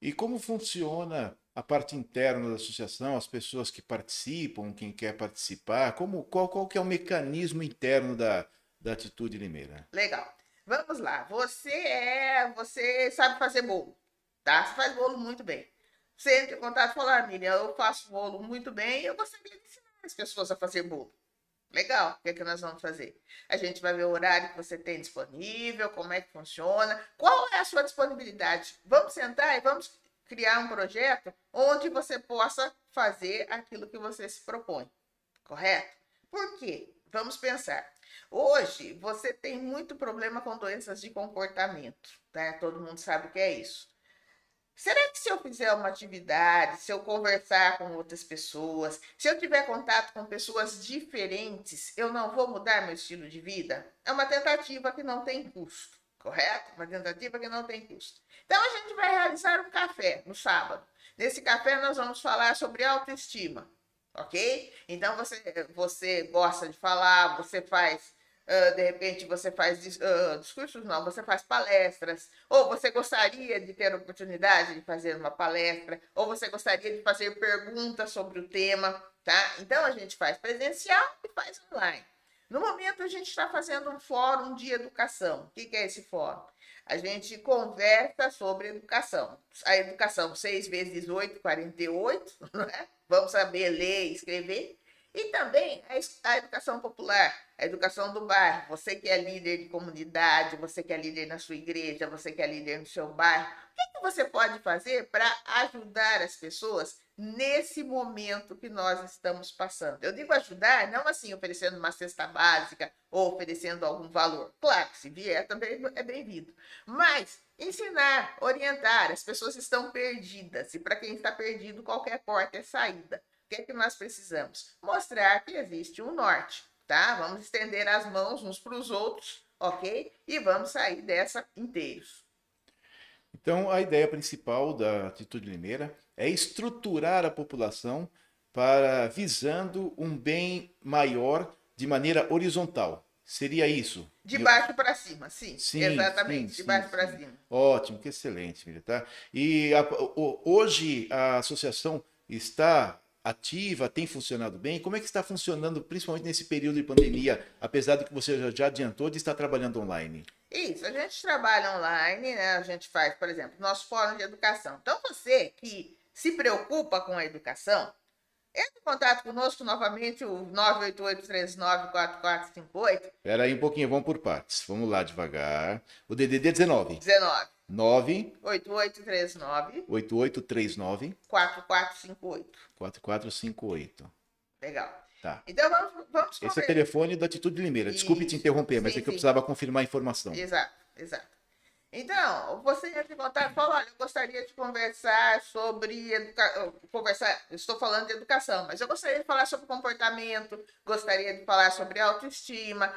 E como funciona a parte interna da associação, as pessoas que participam, quem quer participar, como qual, qual que é o mecanismo interno da, da Atitude Limeira? Legal. Vamos lá. Você é, você sabe fazer bolo, tá? Você faz bolo muito bem. Você entra em contato e fala, ah, Miriam, eu faço bolo muito bem, eu gostaria de ensinar as pessoas a fazer bolo. Legal, o que é que nós vamos fazer? A gente vai ver o horário que você tem disponível, como é que funciona, qual é a sua disponibilidade. Vamos sentar e vamos criar um projeto onde você possa fazer aquilo que você se propõe, correto? Por quê? Vamos pensar. Hoje você tem muito problema com doenças de comportamento, né? Todo mundo sabe o que é isso. Será que se eu fizer uma atividade, se eu conversar com outras pessoas, se eu tiver contato com pessoas diferentes, eu não vou mudar meu estilo de vida? É uma tentativa que não tem custo, correto? Uma tentativa que não tem custo. Então a gente vai realizar um café no sábado. Nesse café nós vamos falar sobre autoestima, ok? Então você, você gosta de falar, você faz Uh, de repente você faz uh, discursos, não, você faz palestras, ou você gostaria de ter a oportunidade de fazer uma palestra, ou você gostaria de fazer perguntas sobre o tema, tá? Então a gente faz presencial e faz online. No momento a gente está fazendo um fórum de educação. O que, que é esse fórum? A gente conversa sobre educação. A educação 6 vezes 18, 48, né? Vamos saber ler e escrever. E também a educação popular, a educação do bairro. Você que é líder de comunidade, você que é líder na sua igreja, você que é líder no seu bairro. O que, que você pode fazer para ajudar as pessoas nesse momento que nós estamos passando? Eu digo ajudar, não assim oferecendo uma cesta básica ou oferecendo algum valor. Claro se vier também é bem-vindo. Mas ensinar, orientar. As pessoas estão perdidas e para quem está perdido, qualquer porta é saída. O que é que nós precisamos? Mostrar que existe um norte, tá? Vamos estender as mãos uns para os outros, ok? E vamos sair dessa inteiros. Então, a ideia principal da Atitude Limeira é estruturar a população para visando um bem maior de maneira horizontal. Seria isso? De baixo para cima, sim. sim exatamente, sim, de baixo para cima. Ótimo, que excelente. Tá? E a, hoje a associação está ativa, tem funcionado bem? Como é que está funcionando, principalmente nesse período de pandemia, apesar de que você já adiantou de estar trabalhando online? Isso, a gente trabalha online, né? A gente faz, por exemplo, nosso fórum de educação. Então, você que se preocupa com a educação, entre em contato conosco novamente, o 988394458. Espera aí um pouquinho, vamos por partes. Vamos lá devagar. O DDD 19. 19. 9 8839 8839 4458. 4458. Legal. Tá. Então vamos, vamos Esse é o telefone da Atitude Limeira. Desculpe Isso. te interromper, mas sim, é que eu precisava confirmar a informação. Exato, exato. Então, você entra em contato e fala, olha, eu gostaria de conversar sobre educação. Conversar, estou falando de educação, mas eu gostaria de falar sobre comportamento, gostaria de falar sobre autoestima,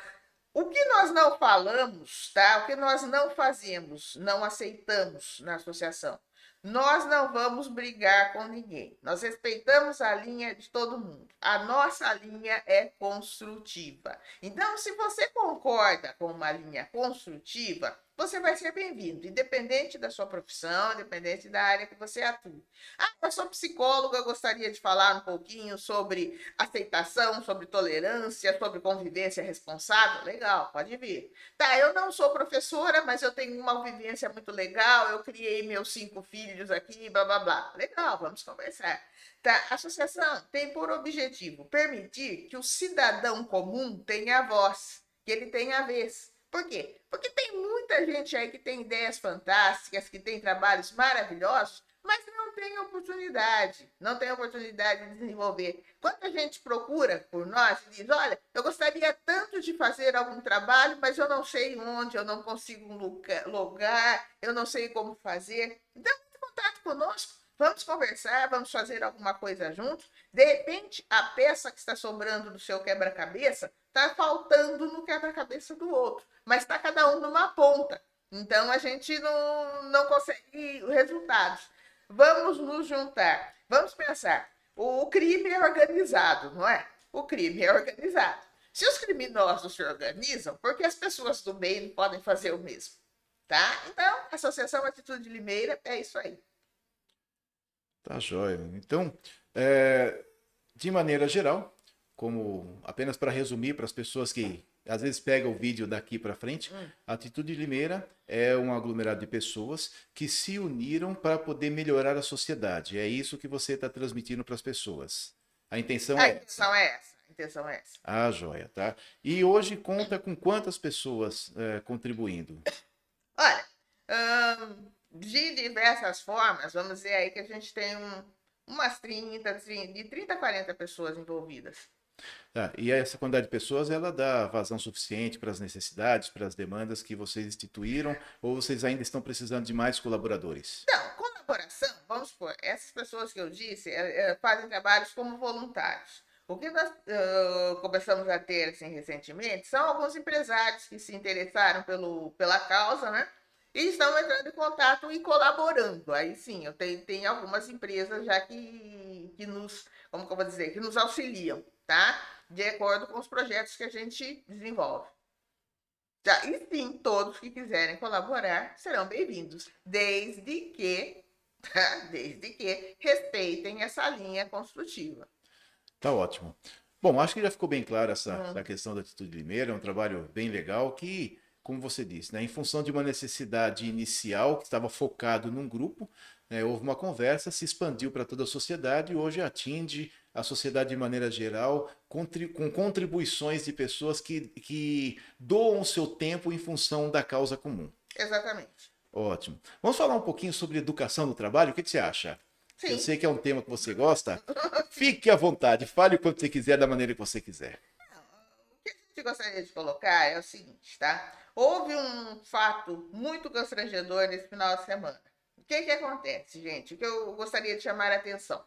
o que nós não falamos, tá? O que nós não fazemos, não aceitamos na associação. Nós não vamos brigar com ninguém. Nós respeitamos a linha de todo mundo. A nossa linha é construtiva. Então, se você concorda com uma linha construtiva, você vai ser bem-vindo, independente da sua profissão, independente da área que você atua. Ah, eu sou psicóloga, gostaria de falar um pouquinho sobre aceitação, sobre tolerância, sobre convivência responsável. Legal, pode vir. Tá, eu não sou professora, mas eu tenho uma vivência muito legal, eu criei meus cinco filhos aqui, blá blá blá. Legal, vamos conversar. Tá, a associação tem por objetivo permitir que o cidadão comum tenha voz, que ele tenha vez. Por quê? Porque tem muita gente aí que tem ideias fantásticas, que tem trabalhos maravilhosos, mas não tem oportunidade, não tem oportunidade de desenvolver. Quanta gente procura por nós e diz: Olha, eu gostaria tanto de fazer algum trabalho, mas eu não sei onde, eu não consigo um lugar, eu não sei como fazer. Então, entre contato conosco, vamos conversar, vamos fazer alguma coisa juntos. De repente, a peça que está sobrando do seu quebra-cabeça está faltando no quebra-cabeça do outro, mas está cada um numa ponta. Então a gente não, não consegue resultados. Vamos nos juntar. Vamos pensar. O crime é organizado, não é? O crime é organizado. Se os criminosos se organizam, por que as pessoas do bem não podem fazer o mesmo? Tá? Então, Associação Atitude Limeira é isso aí. Tá jóia. Então, é, de maneira geral, como apenas para resumir para as pessoas que às vezes pega o vídeo daqui para frente. Hum. A Atitude Limeira é um aglomerado de pessoas que se uniram para poder melhorar a sociedade. É isso que você está transmitindo para as pessoas. A intenção a é intenção essa. é essa. A intenção é essa. Ah, joia, tá? E hoje conta com quantas pessoas é, contribuindo? Olha, hum, de diversas formas, vamos dizer aí que a gente tem um, umas 30, de 30 a 40 pessoas envolvidas. Ah, e essa quantidade de pessoas, ela dá vazão suficiente para as necessidades, para as demandas que vocês instituíram, ou vocês ainda estão precisando de mais colaboradores? Não, colaboração, vamos supor, essas pessoas que eu disse é, é, fazem trabalhos como voluntários. O que nós uh, começamos a ter assim, recentemente são alguns empresários que se interessaram pelo, pela causa, né? E estão entrando em contato e colaborando. Aí sim, eu tenho, tenho algumas empresas já que, que nos, como que eu vou dizer, que nos auxiliam tá? De acordo com os projetos que a gente desenvolve. Tá? E sim, todos que quiserem colaborar serão bem-vindos, desde que, tá? desde que respeitem essa linha construtiva. Tá ótimo. Bom, acho que já ficou bem claro essa, uhum. essa questão da Atitude Limeira, é um trabalho bem legal que, como você disse, né, em função de uma necessidade inicial que estava focado num grupo, né, houve uma conversa, se expandiu para toda a sociedade e hoje atinge a sociedade de maneira geral, com contribuições de pessoas que, que doam o seu tempo em função da causa comum. Exatamente. Ótimo. Vamos falar um pouquinho sobre educação do trabalho? O que, que você acha? Sim. Eu sei que é um tema que você gosta. Fique à vontade, fale o quanto você quiser, da maneira que você quiser. O que a gente gostaria de colocar é o seguinte, tá? Houve um fato muito constrangedor nesse final de semana. O que, que acontece, gente? O que eu gostaria de chamar a atenção.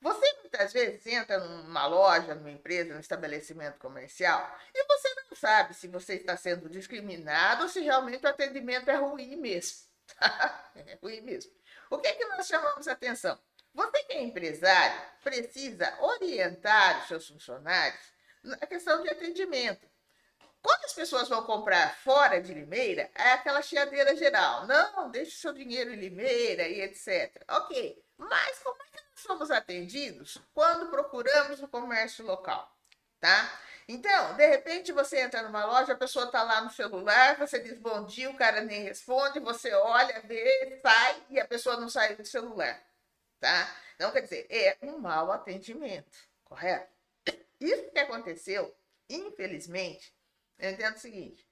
Você muitas vezes entra numa loja, numa empresa, num estabelecimento comercial e você não sabe se você está sendo discriminado ou se realmente o atendimento é ruim mesmo. é ruim mesmo. O que, é que nós chamamos a atenção? Você que é empresário precisa orientar os seus funcionários na questão de atendimento. Quando as pessoas vão comprar fora de Limeira, é aquela chiadeira geral. Não, deixe seu dinheiro em Limeira e etc. Ok, mas como é que somos atendidos quando procuramos o comércio local, tá? Então, de repente você entra numa loja, a pessoa está lá no celular, você diz bom dia, o cara nem responde, você olha, vê, sai e a pessoa não sai do celular, tá? Então, quer dizer, é um mau atendimento, correto? Isso que aconteceu, infelizmente, eu entendo o seguinte: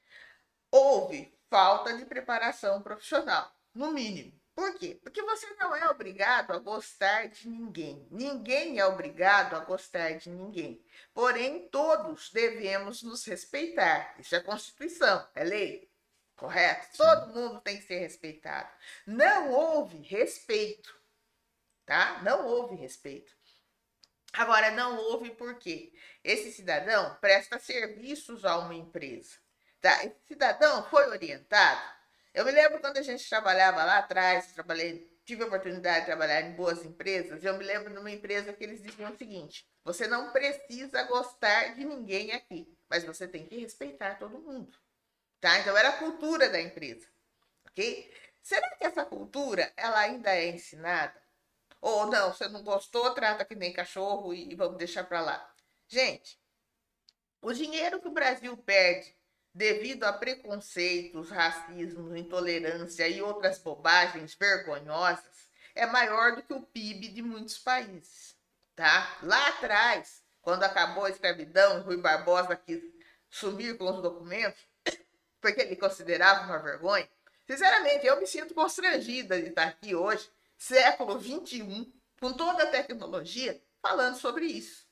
houve falta de preparação profissional, no mínimo. Por quê? Porque você não é obrigado a gostar de ninguém. Ninguém é obrigado a gostar de ninguém. Porém, todos devemos nos respeitar. Isso é Constituição, é lei. Correto? Sim. Todo mundo tem que ser respeitado. Não houve respeito. Tá? Não houve respeito. Agora, não houve por quê? Esse cidadão presta serviços a uma empresa. Tá? Esse cidadão foi orientado eu me lembro quando a gente trabalhava lá atrás, trabalhei, tive a oportunidade de trabalhar em boas empresas. Eu me lembro de uma empresa que eles diziam o seguinte: você não precisa gostar de ninguém aqui, mas você tem que respeitar todo mundo. Tá? Então era a cultura da empresa. Ok? Será que essa cultura ela ainda é ensinada? Ou não, você não gostou, trata que nem cachorro e vamos deixar para lá. Gente, o dinheiro que o Brasil perde devido a preconceitos, racismo, intolerância e outras bobagens vergonhosas, é maior do que o PIB de muitos países. Tá? Lá atrás, quando acabou a escravidão, Rui Barbosa quis sumir com os documentos, porque ele considerava uma vergonha. Sinceramente, eu me sinto constrangida de estar aqui hoje, século 21, com toda a tecnologia, falando sobre isso.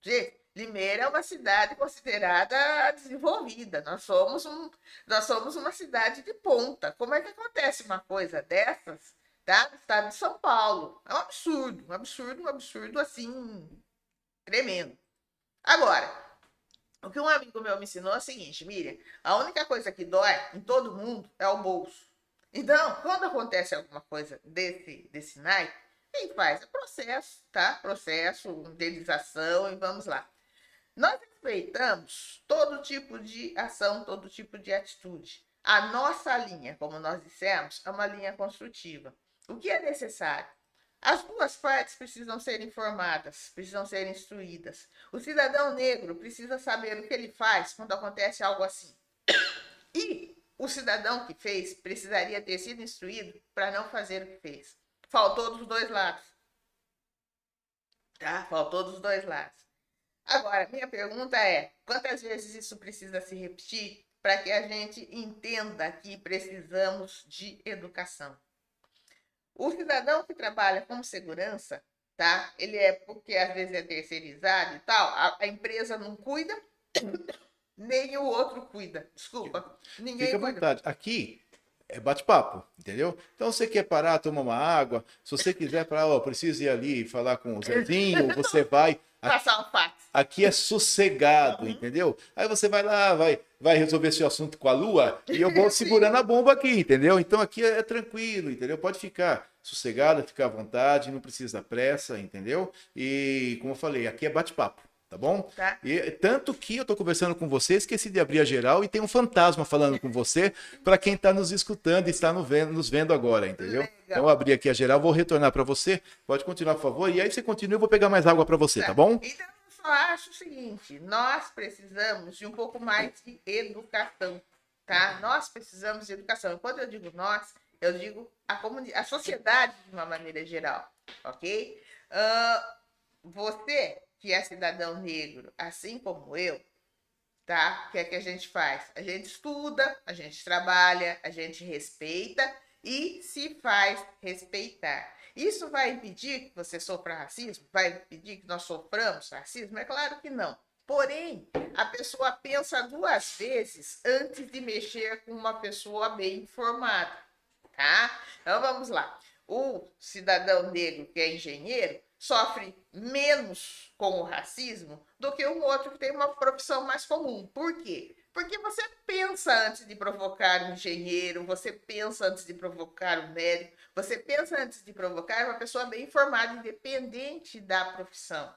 Gente, Limeira é uma cidade considerada desenvolvida. Nós somos, um, nós somos uma cidade de ponta. Como é que acontece uma coisa dessas tá? no estado de São Paulo? É um absurdo, um absurdo, um absurdo assim, tremendo. Agora, o que um amigo meu me ensinou é o seguinte, Miriam, a única coisa que dói em todo mundo é o bolso. Então, quando acontece alguma coisa desse, desse naipe, quem faz? É processo, tá? Processo, indenização e vamos lá. Nós respeitamos todo tipo de ação, todo tipo de atitude. A nossa linha, como nós dissemos, é uma linha construtiva. O que é necessário? As duas partes precisam ser informadas, precisam ser instruídas. O cidadão negro precisa saber o que ele faz quando acontece algo assim. E o cidadão que fez precisaria ter sido instruído para não fazer o que fez. Faltou dos dois lados. Tá? Faltou dos dois lados. Agora, minha pergunta é: quantas vezes isso precisa se repetir para que a gente entenda que precisamos de educação? O cidadão que trabalha com segurança, tá? Ele é porque às vezes é terceirizado e tal, a, a empresa não cuida, nem o outro cuida. Desculpa, ninguém Fica cuida. vontade. Aqui é bate-papo, entendeu? Então, você quer parar, tomar uma água. Se você quiser falar, ó, preciso ir ali falar com o Zezinho, você vai. Passar um fax. Aqui é sossegado, entendeu? Aí você vai lá, vai, vai resolver seu assunto com a lua e eu vou segurando a bomba aqui, entendeu? Então aqui é, é tranquilo, entendeu? Pode ficar sossegado, ficar à vontade, não precisa pressa, entendeu? E como eu falei, aqui é bate-papo. Tá bom? Tá. E, tanto que eu tô conversando com você, esqueci de abrir a geral e tem um fantasma falando com você para quem está nos escutando e está no vendo, nos vendo agora, entendeu? Legal. Então eu abri aqui a geral, vou retornar para você. Pode continuar, por favor. E aí você continua, eu vou pegar mais água para você, tá bom? Então, acho o seguinte: nós precisamos de um pouco mais de educação, tá? Nós precisamos de educação. E quando eu digo nós, eu digo a, a sociedade de uma maneira geral, ok? Ah, você que é cidadão negro, assim como eu, tá? O que é que a gente faz? A gente estuda, a gente trabalha, a gente respeita e se faz respeitar. Isso vai impedir que você sofra racismo? Vai impedir que nós soframos racismo? É claro que não. Porém, a pessoa pensa duas vezes antes de mexer com uma pessoa bem informada, tá? Então vamos lá. O cidadão negro que é engenheiro sofre menos com o racismo do que um outro que tem uma profissão mais comum. Por quê? Porque você pensa antes de provocar um engenheiro, você pensa antes de provocar um médico, você pensa antes de provocar uma pessoa bem informada, independente da profissão.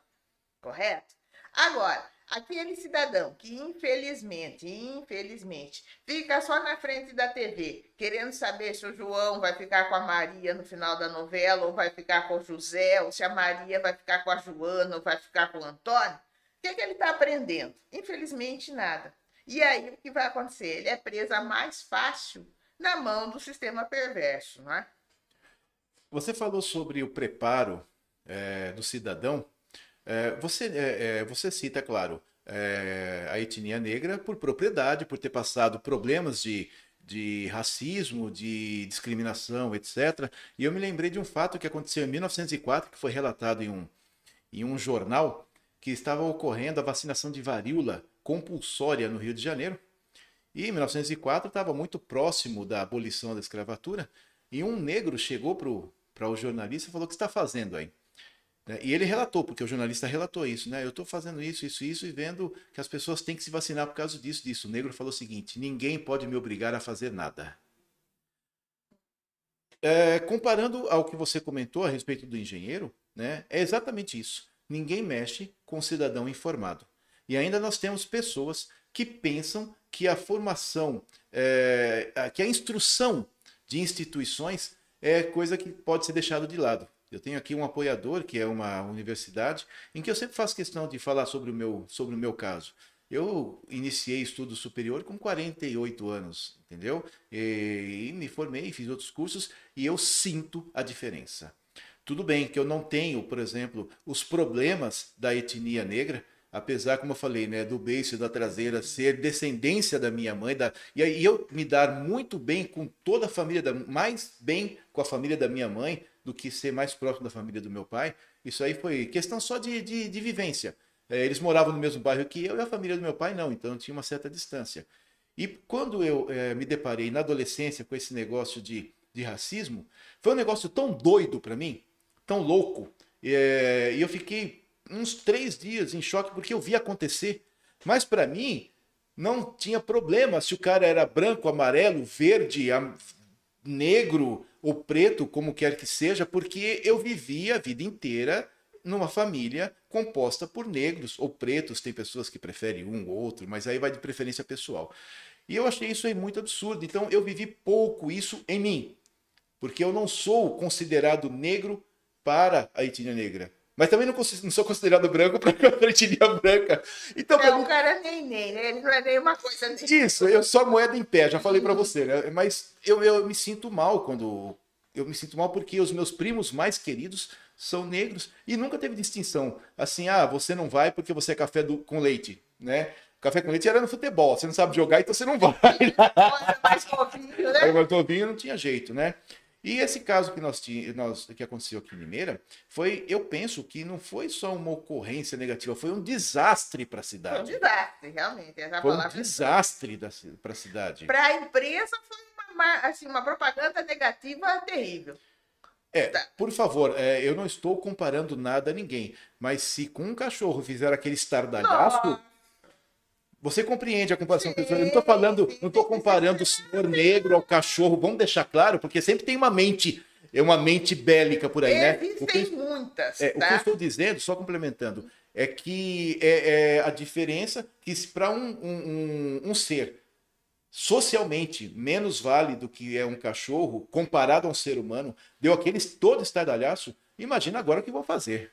Correto? Agora, aquele cidadão que infelizmente, infelizmente, fica só na frente da TV, querendo saber se o João vai ficar com a Maria no final da novela, ou vai ficar com o José, ou se a Maria vai ficar com a Joana, ou vai ficar com o Antônio, o que, que ele está aprendendo? Infelizmente, nada. E aí, o que vai acontecer? Ele é preso mais fácil na mão do sistema perverso, não é? Você falou sobre o preparo é, do cidadão. É, você, é, você cita, claro, a etnia negra por propriedade, por ter passado problemas de, de racismo, de discriminação, etc. E eu me lembrei de um fato que aconteceu em 1904, que foi relatado em um, em um jornal, que estava ocorrendo a vacinação de varíola compulsória no Rio de Janeiro. E em 1904 estava muito próximo da abolição da escravatura. E um negro chegou para o jornalista e falou: O que está fazendo aí? Né? E ele relatou, porque o jornalista relatou isso, né? Eu estou fazendo isso, isso, isso, e vendo que as pessoas têm que se vacinar por causa disso, disso. O negro falou o seguinte: ninguém pode me obrigar a fazer nada. É, comparando ao que você comentou a respeito do engenheiro, né? É exatamente isso. Ninguém mexe com o cidadão informado. E ainda nós temos pessoas que pensam que a formação, é, que a instrução de instituições é coisa que pode ser deixado de lado. Eu tenho aqui um apoiador, que é uma universidade, em que eu sempre faço questão de falar sobre o meu, sobre o meu caso. Eu iniciei estudo superior com 48 anos, entendeu? E, e me formei, fiz outros cursos e eu sinto a diferença. Tudo bem que eu não tenho, por exemplo, os problemas da etnia negra, apesar, como eu falei, né, do beiço da traseira ser descendência da minha mãe, da, e aí eu me dar muito bem com toda a família, da, mais bem com a família da minha mãe do que ser mais próximo da família do meu pai, isso aí foi questão só de, de, de vivência. É, eles moravam no mesmo bairro que eu e a família do meu pai não, então tinha uma certa distância. E quando eu é, me deparei na adolescência com esse negócio de, de racismo, foi um negócio tão doido para mim, tão louco, é, e eu fiquei uns três dias em choque porque eu vi acontecer. Mas para mim, não tinha problema se o cara era branco, amarelo, verde, negro ou preto, como quer que seja, porque eu vivia a vida inteira numa família composta por negros ou pretos. Tem pessoas que preferem um ou outro, mas aí vai de preferência pessoal. E eu achei isso aí muito absurdo. Então eu vivi pouco isso em mim, porque eu não sou considerado negro para a etnia negra. Mas também não, não sou considerado branco para a etnia branca. Então, é, o cara nem nem, né? Ele não é nem uma coisa. Isso, eu sou moeda em pé, já falei para você, né? Mas eu, eu me sinto mal quando. Eu me sinto mal porque os meus primos mais queridos são negros e nunca teve distinção. Assim, ah, você não vai porque você é café do, com leite, né? Café com leite era no futebol, você não sabe jogar, então você não vai. mais novinho, né? Mais novinho não tinha jeito, né? E esse caso que nós, nós que aconteceu aqui em Limeira foi, eu penso que não foi só uma ocorrência negativa, foi um desastre para a cidade. Foi um desastre, realmente. Essa foi um desastre para a cidade. Para a empresa foi uma, assim, uma propaganda negativa terrível. É, tá. por favor, é, eu não estou comparando nada a ninguém, mas se com um cachorro fizer aquele estardalhaço. Você compreende a comparação sim, Eu não estou falando, não estou comparando o senhor negro ao cachorro. Vamos deixar claro, porque sempre tem uma mente, é uma mente bélica por aí, né? Existem que, muitas. É, tá? O que eu tá? estou dizendo, só complementando, é que é, é a diferença que para um, um, um, ser socialmente menos vale do que é um cachorro, comparado a um ser humano, deu aquele todo estardalhaço, imagina agora o que vão fazer.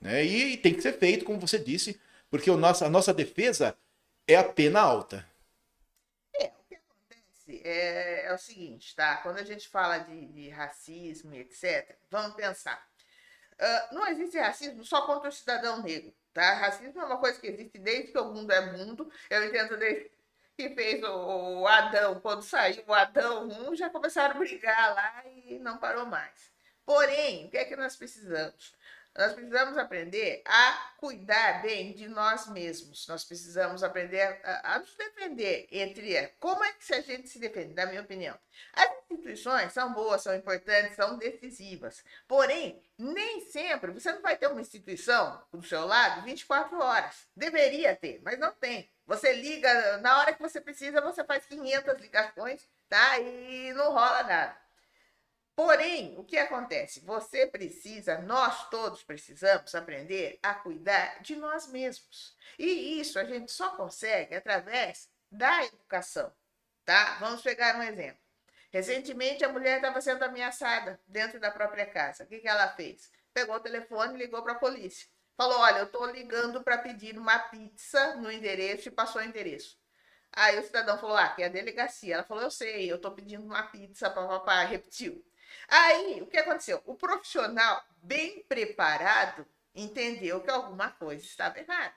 Né? E, e tem que ser feito, como você disse, porque o nosso, a nossa defesa é a pena alta. É, o que acontece é, é o seguinte, tá? Quando a gente fala de, de racismo e etc., vamos pensar. Uh, não existe racismo só contra o cidadão negro, tá? Racismo é uma coisa que existe desde que o mundo é mundo. Eu entendo desde que fez o, o Adão, quando saiu o Adão 1, já começaram a brigar lá e não parou mais. Porém, o que é que nós precisamos? Nós precisamos aprender a cuidar bem de nós mesmos. Nós precisamos aprender a, a nos defender entre como é que a gente se defende, na minha opinião. As instituições são boas, são importantes, são decisivas. Porém, nem sempre você não vai ter uma instituição do seu lado 24 horas. Deveria ter, mas não tem. Você liga na hora que você precisa, você faz 500 ligações, tá? E não rola nada. Porém, o que acontece? Você precisa, nós todos precisamos aprender a cuidar de nós mesmos. E isso a gente só consegue através da educação, tá? Vamos pegar um exemplo. Recentemente, a mulher estava sendo ameaçada dentro da própria casa. O que, que ela fez? Pegou o telefone e ligou para a polícia. Falou: Olha, eu estou ligando para pedir uma pizza no endereço e passou o endereço. Aí o cidadão falou: Ah, que é a delegacia. Ela falou: Eu sei, eu estou pedindo uma pizza, papapá. Repetiu. Aí, o que aconteceu? O profissional bem preparado entendeu que alguma coisa estava errada,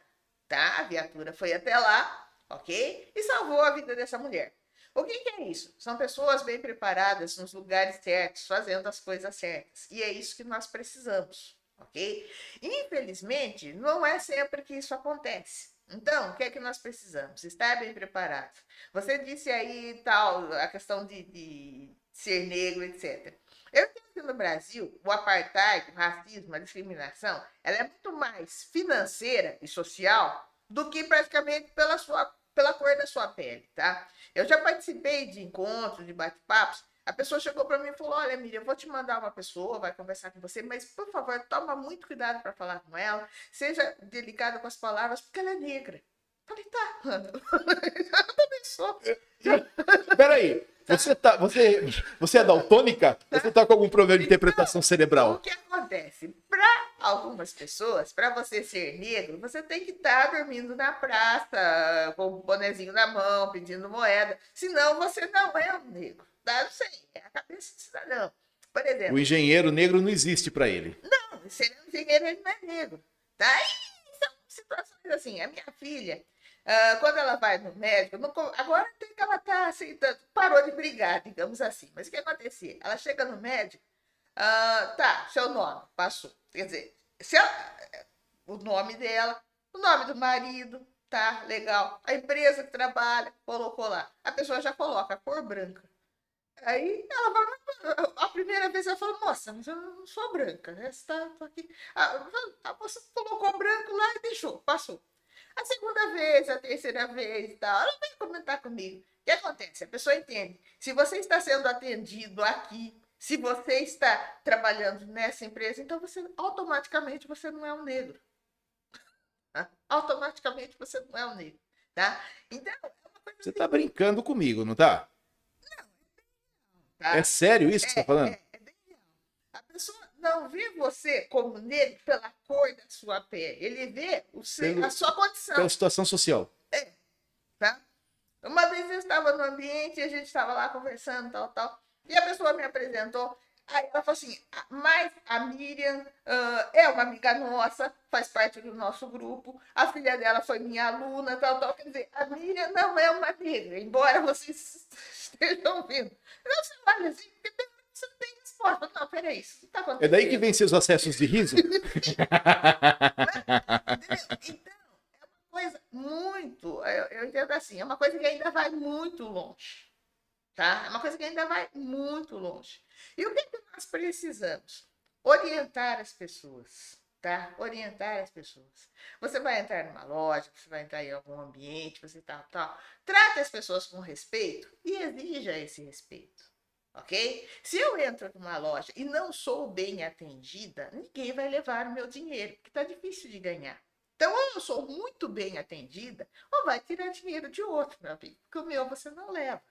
tá? A viatura foi até lá, ok? E salvou a vida dessa mulher. O que, que, é isso? São pessoas bem preparadas nos lugares certos, fazendo as coisas certas. E é isso que nós precisamos, ok? Infelizmente, não é sempre que isso acontece. Então, o que é que nós precisamos? Estar bem preparado. Você disse aí tal, a questão de, de ser negro, etc. Eu entendo que no Brasil, o apartheid, o racismo, a discriminação, ela é muito mais financeira e social do que praticamente pela, sua, pela cor da sua pele, tá? Eu já participei de encontros, de bate-papos, a pessoa chegou para mim e falou: Olha, Miriam, eu vou te mandar uma pessoa, vai conversar com você, mas por favor, toma muito cuidado para falar com ela, seja delicada com as palavras, porque ela é negra. Falei, tá, mano. Já começou. Peraí, você, tá, você, você é daltônica? Você está com algum problema de interpretação cerebral? O que acontece? Para algumas pessoas, para você ser negro, você tem que estar tá dormindo na praça, com o bonezinho na mão, pedindo moeda. Senão você não é um negro. Tá? Não sei, é a cabeça de cidadão. Por exemplo. O engenheiro negro não existe para ele. Não, se ele é um engenheiro, ele não é negro. Tá? E são situações assim, a minha filha, ah, quando ela vai no médico, agora tem que ela tá assim, tá- parou de brigar, digamos assim. Mas o que acontecia? Ela chega no médico, ah, tá, seu nome, passou. Quer dizer, se ela- o nome dela, o nome do marido, tá, legal. A empresa que trabalha, colocou lá. A pessoa já coloca a cor branca. Aí ela vai, a primeira vez ela falou, moça, mas eu não sou branca, né? Você tá, aqui. A, a moça colocou branco lá e deixou, passou. A segunda vez, a terceira vez e tal, ela veio comentar comigo. O que acontece? A pessoa entende. Se você está sendo atendido aqui, se você está trabalhando nessa empresa, então você automaticamente você não é um negro. Tá? Automaticamente você não é um negro, tá? Então, é uma coisa Você tá brincando comigo, não tá? tá? É sério isso que você tá falando? É, é. A pessoa não vê você como negro pela cor da sua pele. Ele vê o seu, Pelo- a sua condição, Pela situação social. tá? Uma vez eu estava no ambiente, a gente estava lá conversando, tal, tal, e a pessoa me apresentou. Aí ela falou assim: "Ah, mas a Miriam ah, é uma amiga nossa, faz parte do nosso grupo, a filha dela foi minha aluna, tal, tal. Quer dizer, a Miriam não é uma negra, embora vocês estejam ouvindo. Não, você olha assim, porque você tem resposta. Não, peraí, isso não está acontecendo. É daí que vem seus acessos de riso? Então, é uma coisa muito, eu, eu entendo assim, é uma coisa que ainda vai muito longe, tá? É uma coisa que ainda vai muito longe. E o que, que nós precisamos? Orientar as pessoas, tá? Orientar as pessoas. Você vai entrar numa loja, você vai entrar em algum ambiente, você tal, tal. Trate as pessoas com respeito e exija esse respeito. Ok? Se eu entro numa loja e não sou bem atendida, ninguém vai levar o meu dinheiro, porque está difícil de ganhar. Então, ou eu sou muito bem atendida, ou vai tirar dinheiro de outro, meu amigo, porque o meu você não leva.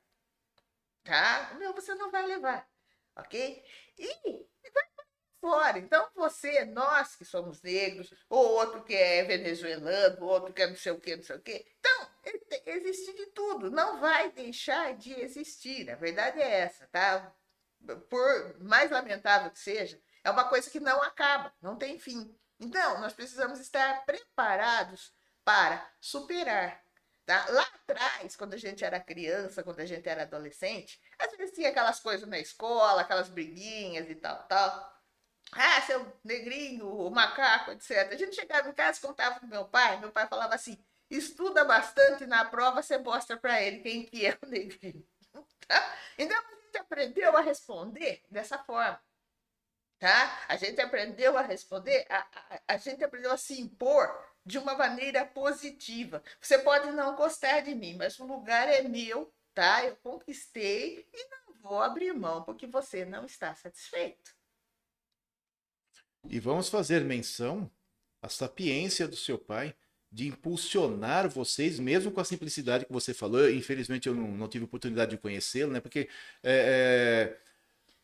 Tá? O meu você não vai levar. Ok? E, vai fora. Então, você, nós que somos negros, ou outro que é venezuelano, outro que é não sei o que, não sei o quê. Então, e- existe de tudo. Não vai deixar de existir. A verdade é essa, tá? Por mais lamentável que seja, é uma coisa que não acaba, não tem fim. Então, nós precisamos estar preparados para superar. Tá? Lá atrás, quando a gente era criança, quando a gente era adolescente, às vezes tinha aquelas coisas na escola, aquelas briguinhas e tal, tal. Ah, seu negrinho, o macaco, etc. A gente chegava em casa, contava pro meu pai, meu pai falava assim, estuda bastante na prova, você mostra para ele quem que é o negrinho. Tá? Então, a gente aprendeu a responder dessa forma tá? A gente aprendeu a responder, a, a, a gente aprendeu a se impor de uma maneira positiva. Você pode não gostar de mim, mas o lugar é meu, tá? Eu conquistei e não vou abrir mão porque você não está satisfeito. E vamos fazer menção à sapiência do seu pai de impulsionar vocês, mesmo com a simplicidade que você falou. Infelizmente, eu não, não tive oportunidade de conhecê-lo, né? Porque é, é,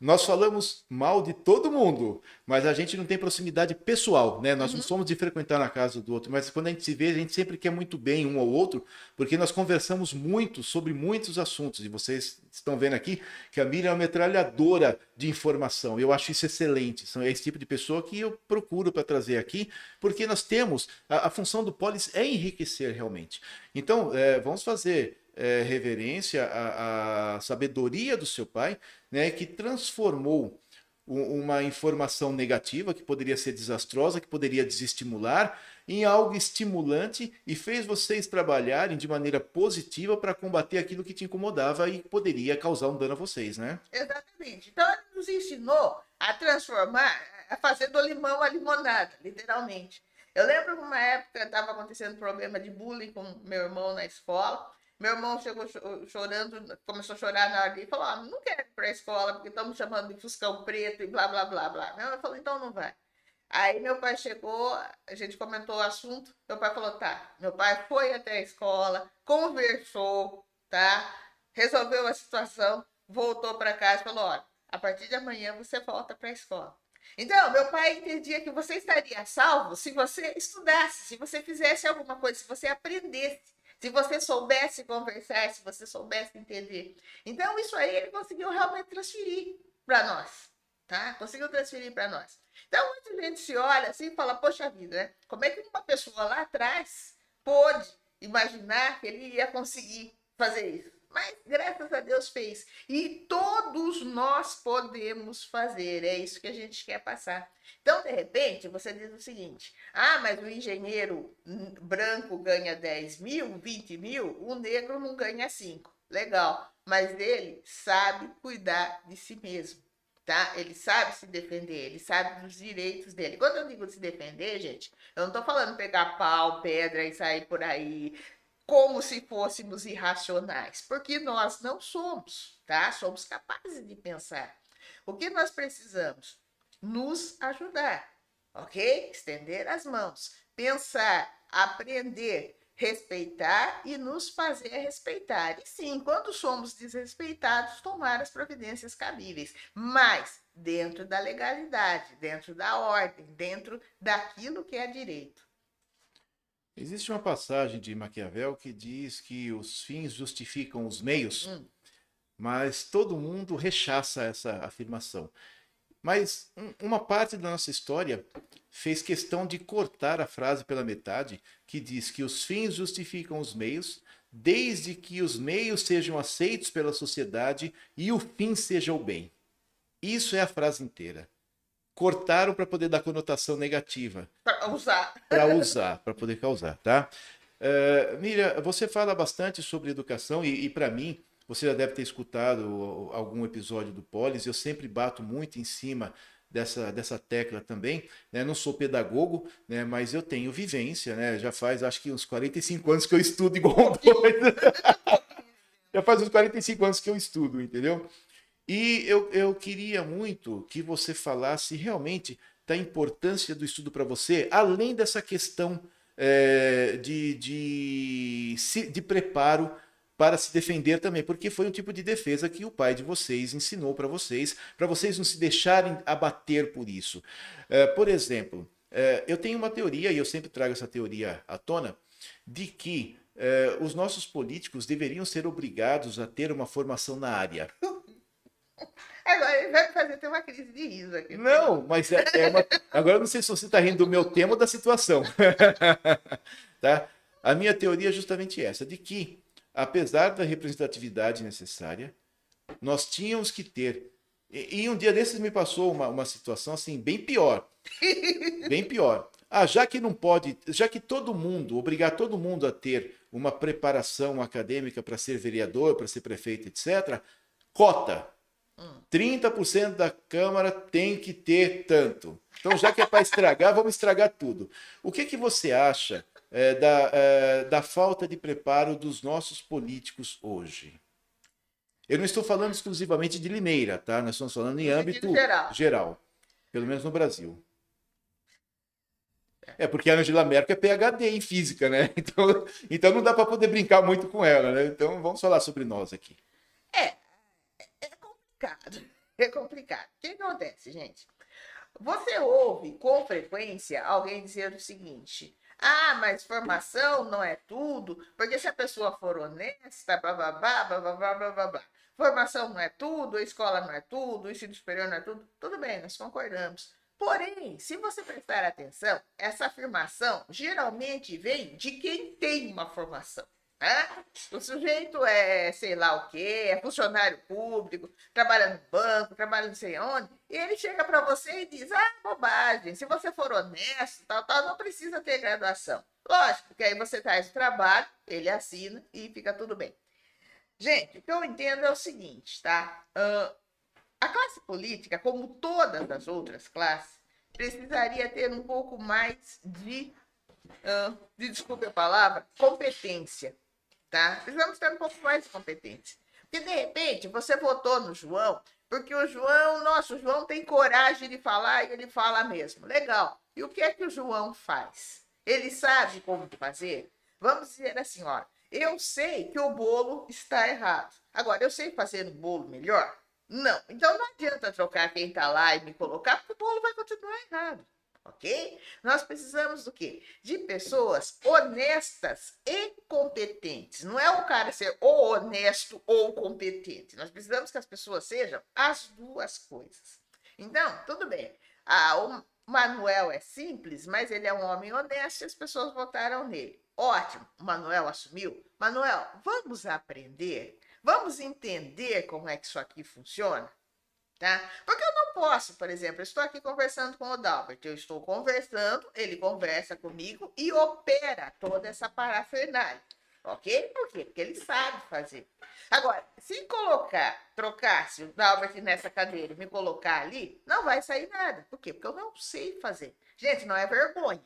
nós falamos mal de todo mundo, mas a gente não tem proximidade pessoal, né? Nós não somos de frequentar na casa do outro, mas quando a gente se vê, a gente sempre quer muito bem um ao outro, porque nós conversamos muito sobre muitos assuntos. E vocês estão vendo aqui que a Miriam é uma metralhadora de informação. Eu acho isso excelente. São esse tipo de pessoa que eu procuro para trazer aqui, porque nós temos a, a função do Polis é enriquecer realmente. Então, é, vamos fazer é, reverência à, sabedoria do seu pai, né, que transformou uma informação negativa, que poderia ser desastrosa, que poderia desestimular, em algo estimulante e fez vocês trabalharem de maneira positiva para combater aquilo que te incomodava e poderia causar um dano a vocês, né? Exatamente. Então, ele nos ensinou a transformar, a fazer do limão a limonada, literalmente. Eu lembro que uma época estava acontecendo problema de bullying com meu irmão na escola. Meu irmão chegou cho- chorando, começou a chorar na hora e falou: ah, não quero ir para a escola porque estamos chamando de Fuscão Preto e blá, blá, blá, blá. Não, eu falei: então não vai. Aí meu pai chegou, a gente comentou o assunto. Meu pai falou: tá. Meu pai foi até a escola, conversou, tá? Resolveu a situação, voltou para casa e falou: olha, a partir de amanhã você volta para a escola. Então, meu pai entendia que você estaria salvo se você estudasse, se você fizesse alguma coisa, se você aprendesse, se você soubesse conversar, se você soubesse entender. Então, isso aí ele conseguiu realmente transferir para nós, tá? Conseguiu transferir para nós. Então, muita gente se olha assim e fala, poxa vida, né? Como é que uma pessoa lá atrás pôde imaginar que ele ia conseguir fazer isso. Mas graças a Deus fez. E todos nós podemos fazer. É isso que a gente quer passar. Então, de repente, você diz o seguinte: ah, mas o engenheiro branco ganha 10 mil, 20 mil, o negro não ganha 5. Legal. Mas ele sabe cuidar de si mesmo. Tá? Ele sabe se defender, ele sabe dos direitos dele. Quando eu digo se defender, gente, eu não tô falando pegar pau, pedra e sair por aí como se fôssemos irracionais, porque nós não somos, tá? Somos capazes de pensar. O que nós precisamos? Nos ajudar, ok? Estender as mãos, pensar, aprender, respeitar e nos fazer respeitar. E sim, quando somos desrespeitados, tomar as providências cabíveis, mas dentro da legalidade, dentro da ordem, dentro daquilo que é direito. Existe uma passagem de Maquiavel que diz que os fins justificam os meios, hum. mas todo mundo rechaça essa afirmação. Mas uma parte da nossa história fez questão de cortar a frase pela metade, que diz que os fins justificam os meios, desde que os meios sejam aceitos pela sociedade e o fim seja o bem. Isso é a frase inteira cortaram para poder dar conotação negativa. Para usar. Para usar, para poder causar, tá? Uh, Miriam, você fala bastante sobre educação e, e para mim, você já deve ter escutado algum episódio do Polis, eu sempre bato muito em cima dessa, dessa tecla também. Né? Não sou pedagogo, né? mas eu tenho vivência, né? Já faz acho que uns 45 anos que eu estudo igual um doido. já faz uns 45 anos que eu estudo, entendeu? E eu, eu queria muito que você falasse realmente da importância do estudo para você, além dessa questão é, de, de, de preparo para se defender também, porque foi um tipo de defesa que o pai de vocês ensinou para vocês, para vocês não se deixarem abater por isso. É, por exemplo, é, eu tenho uma teoria, e eu sempre trago essa teoria à tona, de que é, os nossos políticos deveriam ser obrigados a ter uma formação na área. Agora ele vai fazer ter uma crise de riso aqui. Não, mas é, é uma... agora eu não sei se você está rindo do meu tema ou da situação. tá? A minha teoria é justamente essa, de que, apesar da representatividade necessária, nós tínhamos que ter. E, e um dia desses me passou uma, uma situação assim, bem pior. bem pior. Ah, já que não pode, já que todo mundo, obrigar todo mundo a ter uma preparação acadêmica para ser vereador, para ser prefeito, etc., cota 30% da Câmara tem que ter tanto. Então, já que é para estragar, vamos estragar tudo. O que, que você acha é, da, é, da falta de preparo dos nossos políticos hoje? Eu não estou falando exclusivamente de Limeira, tá? Nós estamos falando em âmbito geral. geral, pelo menos no Brasil. É porque a Angela Merkel é PhD em física, né? Então, então não dá para poder brincar muito com ela, né? Então vamos falar sobre nós aqui. É, complicado. É complicado. O que acontece, gente? Você ouve com frequência alguém dizer o seguinte: ah, mas formação não é tudo, porque se a pessoa for honesta, blá blá blá blá blá blá blá blá. Formação não é tudo, a escola não é tudo, o ensino superior não é tudo. Tudo bem, nós concordamos. Porém, se você prestar atenção, essa afirmação geralmente vem de quem tem uma formação. Né? O sujeito é sei lá o quê, é funcionário público, trabalha no banco, trabalha não sei onde, e ele chega para você e diz: ah, bobagem, se você for honesto, tal, tal, não precisa ter graduação. Lógico que aí você traz o trabalho, ele assina e fica tudo bem. Gente, o que eu entendo é o seguinte, tá? Uh, a classe política, como todas as outras classes, precisaria ter um pouco mais de, uh, de desculpe a palavra, competência tá? Precisamos ter um pouco mais de competência. Porque, de repente, você votou no João, porque o João, nosso João tem coragem de falar e ele fala mesmo. Legal. E o que é que o João faz? Ele sabe como fazer? Vamos dizer assim, ó. Eu sei que o bolo está errado. Agora, eu sei fazer um bolo melhor? Não. Então não adianta trocar quem está lá e me colocar, porque o bolo vai continuar errado ok? Nós precisamos do quê? De pessoas honestas e competentes. Não é o cara ser ou honesto ou competente. Nós precisamos que as pessoas sejam as duas coisas. Então, tudo bem. Ah, o Manuel é simples, mas ele é um homem honesto e as pessoas votaram nele. Ótimo, o Manuel assumiu. Manuel, vamos aprender? Vamos entender como é que isso aqui funciona? Tá? Porque eu não posso, por exemplo, eu estou aqui conversando com o Dalbert, eu estou conversando, ele conversa comigo e opera toda essa parafernália. Ok? Por quê? Porque ele sabe fazer. Agora, se colocar, trocasse o Dalbert nessa cadeira e me colocar ali, não vai sair nada. Por quê? Porque eu não sei fazer. Gente, não é vergonha.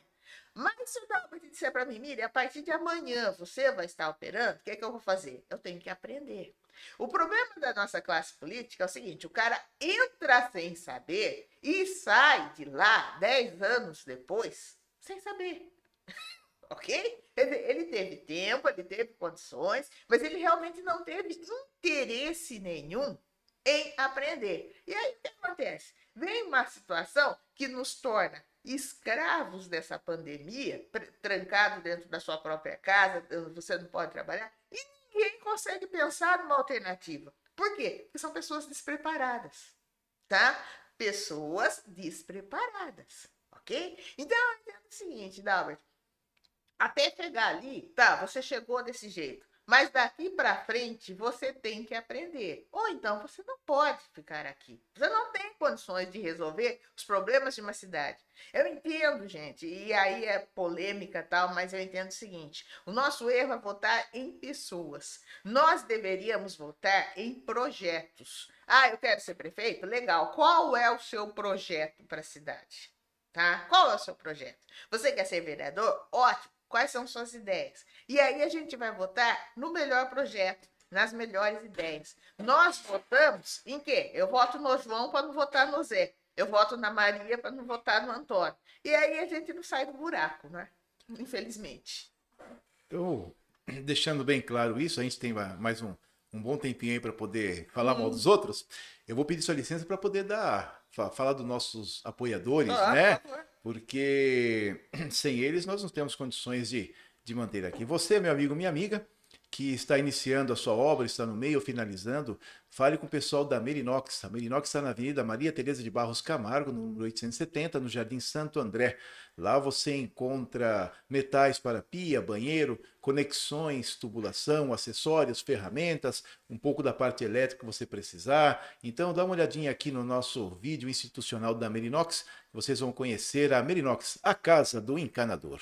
Mas se o Dalbert disser para mim, Miriam, a partir de amanhã você vai estar operando, o que, é que eu vou fazer? Eu tenho que aprender. O problema da nossa classe política é o seguinte: o cara entra sem saber e sai de lá 10 anos depois sem saber. ok? Ele teve tempo, ele teve condições, mas ele realmente não teve interesse nenhum em aprender. E aí o que acontece? Vem uma situação que nos torna escravos dessa pandemia, trancado dentro da sua própria casa, você não pode trabalhar, ninguém consegue pensar numa alternativa. Por quê? Porque são pessoas despreparadas, tá? Pessoas despreparadas, ok? Então, entendo o seguinte, Dalbert, até chegar ali, tá, você chegou desse jeito. Mas daqui para frente você tem que aprender. Ou então você não pode ficar aqui. Você não tem condições de resolver os problemas de uma cidade. Eu entendo, gente, e aí é polêmica tal, mas eu entendo o seguinte: o nosso erro é votar em pessoas. Nós deveríamos votar em projetos. Ah, eu quero ser prefeito? Legal. Qual é o seu projeto para a cidade? Tá? Qual é o seu projeto? Você quer ser vereador? Ótimo. Quais são suas ideias? E aí a gente vai votar no melhor projeto, nas melhores ideias. Nós votamos em quê? Eu voto no João para não votar no Zé. Eu voto na Maria para não votar no Antônio. E aí a gente não sai do buraco, né? Infelizmente. Eu, deixando bem claro isso, a gente tem mais um, um bom tempinho aí para poder falar hum. mal dos outros. Eu vou pedir sua licença para poder dar falar dos nossos apoiadores, ah, né? Porque sem eles nós não temos condições de de manter aqui. Você, meu amigo, minha amiga, que está iniciando a sua obra, está no meio ou finalizando, fale com o pessoal da Merinox. A Merinox está na Avenida Maria Tereza de Barros Camargo, número 870, no Jardim Santo André. Lá você encontra metais para pia, banheiro, conexões, tubulação, acessórios, ferramentas, um pouco da parte elétrica que você precisar. Então dá uma olhadinha aqui no nosso vídeo institucional da Merinox, vocês vão conhecer a Merinox, a casa do encanador.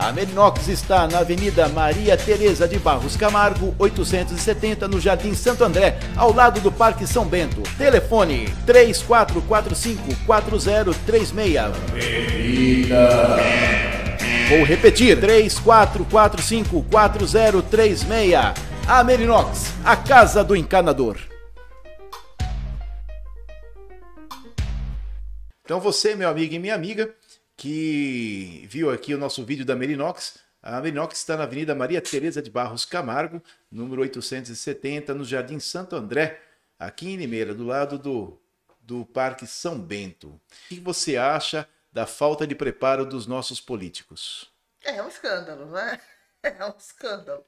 A Merinox está na Avenida Maria Tereza de Barros Camargo, 870, no Jardim Santo André, ao lado do Parque São Bento. Telefone 3445-4036. Vou repetir, 3445-4036. A Merinox, a casa do encanador. Então você, meu amigo e minha amiga, que viu aqui o nosso vídeo da Merinox. A Merinox está na Avenida Maria Tereza de Barros Camargo, número 870, no Jardim Santo André, aqui em Limeira, do lado do, do Parque São Bento. O que você acha da falta de preparo dos nossos políticos? É um escândalo, né? É um escândalo.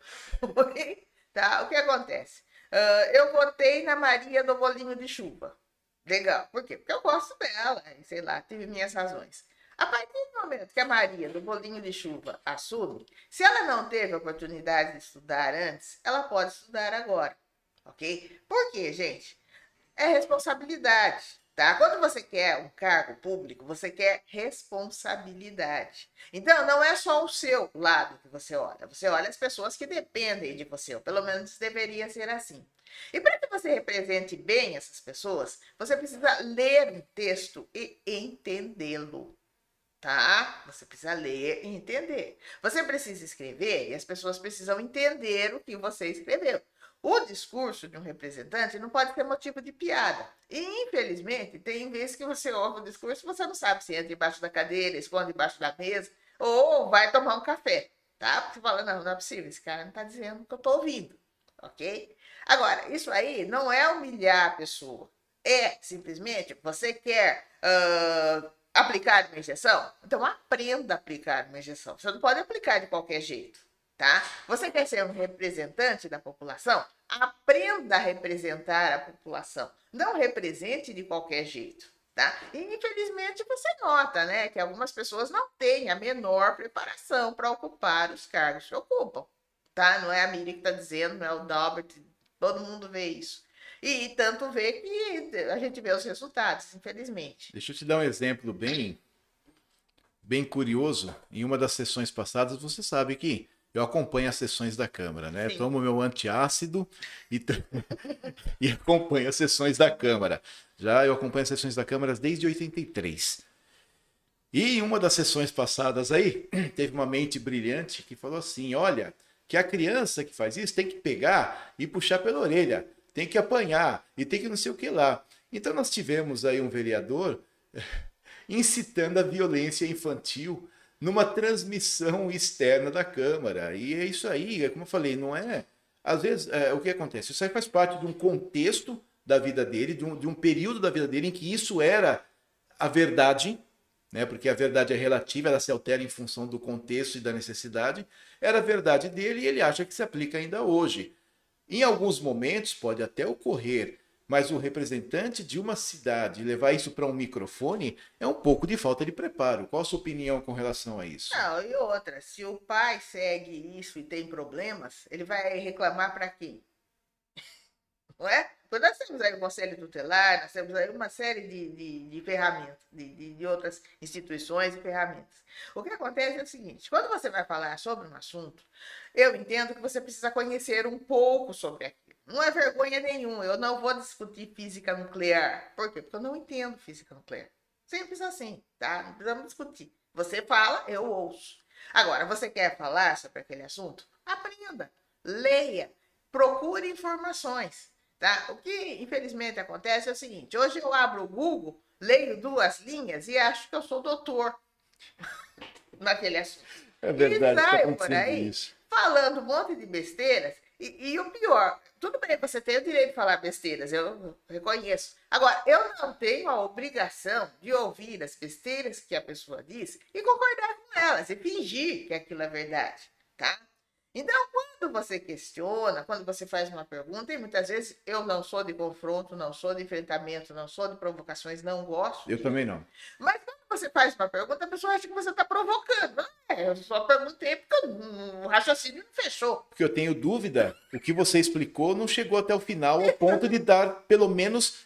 tá? O que acontece? Uh, eu votei na Maria do Bolinho de Chuva. Legal. Por quê? Porque eu gosto dela, sei lá, tive minhas razões. A partir do momento que a Maria do bolinho de chuva assume, se ela não teve oportunidade de estudar antes, ela pode estudar agora, ok? Por quê, gente? É responsabilidade, tá? Quando você quer um cargo público, você quer responsabilidade. Então, não é só o seu lado que você olha, você olha as pessoas que dependem de você, ou pelo menos deveria ser assim. E para que você represente bem essas pessoas, você precisa ler um texto e entendê-lo tá? Você precisa ler e entender. Você precisa escrever e as pessoas precisam entender o que você escreveu. O discurso de um representante não pode ser motivo de piada. E, infelizmente, tem vezes que você ouve o discurso e você não sabe se entra debaixo da cadeira, esconde debaixo da mesa. Ou vai tomar um café, tá? Porque fala, não, não é possível, esse cara não tá dizendo o que eu tô ouvindo, ok? Agora, isso aí não é humilhar a pessoa. É simplesmente você quer uh, aplicar uma injeção? Então aprenda a aplicar uma injeção. Você não pode aplicar de qualquer jeito, tá? Você quer ser um representante da população? Aprenda a representar a população. Não represente de qualquer jeito. Tá? E infelizmente você nota né, que algumas pessoas não têm a menor preparação para ocupar os cargos que ocupam. Tá? Não é a Miriam que está dizendo, não é o Dalbert, todo mundo vê isso. E tanto vê que a gente vê os resultados, infelizmente. Deixa eu te dar um exemplo bem, bem curioso. Em uma das sessões passadas, você sabe que eu acompanho as sessões da Câmara, né? Sim. Tomo meu antiácido e, e acompanho as sessões da Câmara. Já eu acompanho as sessões da Câmara desde 83. E em uma das sessões passadas aí, teve uma mente brilhante que falou assim: olha, que a criança que faz isso tem que pegar e puxar pela orelha, tem que apanhar e tem que não sei o que lá. Então nós tivemos aí um vereador incitando a violência infantil numa transmissão externa da Câmara. E é isso aí, é como eu falei, não é. Às vezes, é, o que acontece? Isso aí faz parte de um contexto da vida dele, de um, de um período da vida dele em que isso era a verdade, né? porque a verdade é relativa, ela se altera em função do contexto e da necessidade. Era a verdade dele e ele acha que se aplica ainda hoje. Em alguns momentos pode até ocorrer mas o representante de uma cidade levar isso para um microfone é um pouco de falta de preparo. Qual a sua opinião com relação a isso? Não, e outra, se o pai segue isso e tem problemas, ele vai reclamar para quem? Não é? Porque nós temos aí o Conselho Tutelar, nós temos aí uma série de, de, de ferramentas, de, de outras instituições e ferramentas. O que acontece é o seguinte: quando você vai falar sobre um assunto, eu entendo que você precisa conhecer um pouco sobre aquilo. Não é vergonha nenhuma. Eu não vou discutir física nuclear. Por quê? Porque eu não entendo física nuclear. Simples assim, tá? Não precisamos discutir. Você fala, eu ouço. Agora, você quer falar sobre aquele assunto? Aprenda, leia, procure informações, tá? O que infelizmente acontece é o seguinte: hoje eu abro o Google, leio duas linhas e acho que eu sou doutor naquele assunto. É verdade, e saio tá por aí isso. falando um monte de besteiras e, e, o pior, tudo bem, você tem o direito de falar besteiras, eu reconheço. Agora, eu não tenho a obrigação de ouvir as besteiras que a pessoa diz e concordar com elas e fingir que aquilo é verdade, tá? Então, quando você questiona, quando você faz uma pergunta, e muitas vezes eu não sou de confronto, não sou de enfrentamento, não sou de provocações, não gosto. Eu disso. também não. Mas quando você faz uma pergunta, a pessoa acha que você está provocando. Não é, eu só perguntei porque o raciocínio não fechou. Porque eu tenho dúvida, o que você explicou não chegou até o final ao ponto de dar, pelo menos,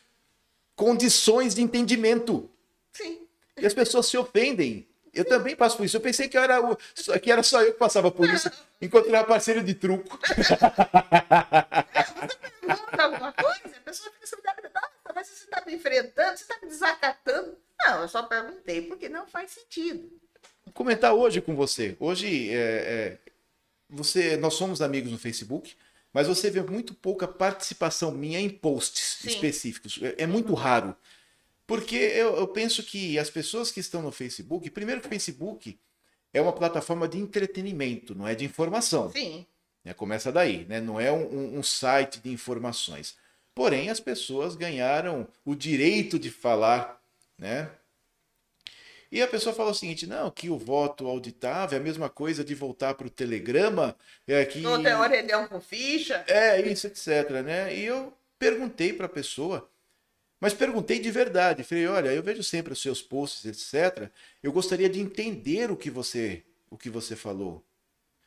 condições de entendimento. Sim. E as pessoas se ofendem. Eu também passo por isso. Eu pensei que era, o, que era só eu que passava por isso. Encontrei uma parceira de truco. Você pergunta alguma coisa, a pessoa fica assim, nossa, mas você está me enfrentando, você está me desacatando. Não, eu só perguntei porque não faz sentido. Vou comentar hoje com você. Hoje, é, é, você, nós somos amigos no Facebook, mas você vê muito pouca participação minha em posts Sim. específicos. É, é muito raro. Porque eu, eu, penso que as pessoas que estão no Facebook, primeiro que o Facebook é uma plataforma de entretenimento, não é de informação. Sim. É, começa daí, né? não é um, um, site de informações. Porém, as pessoas ganharam o direito de falar, né? E a pessoa fala o seguinte: não, que o voto auditável é a mesma coisa de voltar para o telegrama. É que... Tem orelhão com ficha. É, isso, etc. Né? E eu perguntei para a pessoa mas perguntei de verdade. Falei, olha, eu vejo sempre os seus posts, etc. Eu gostaria de entender o que você, o que você falou.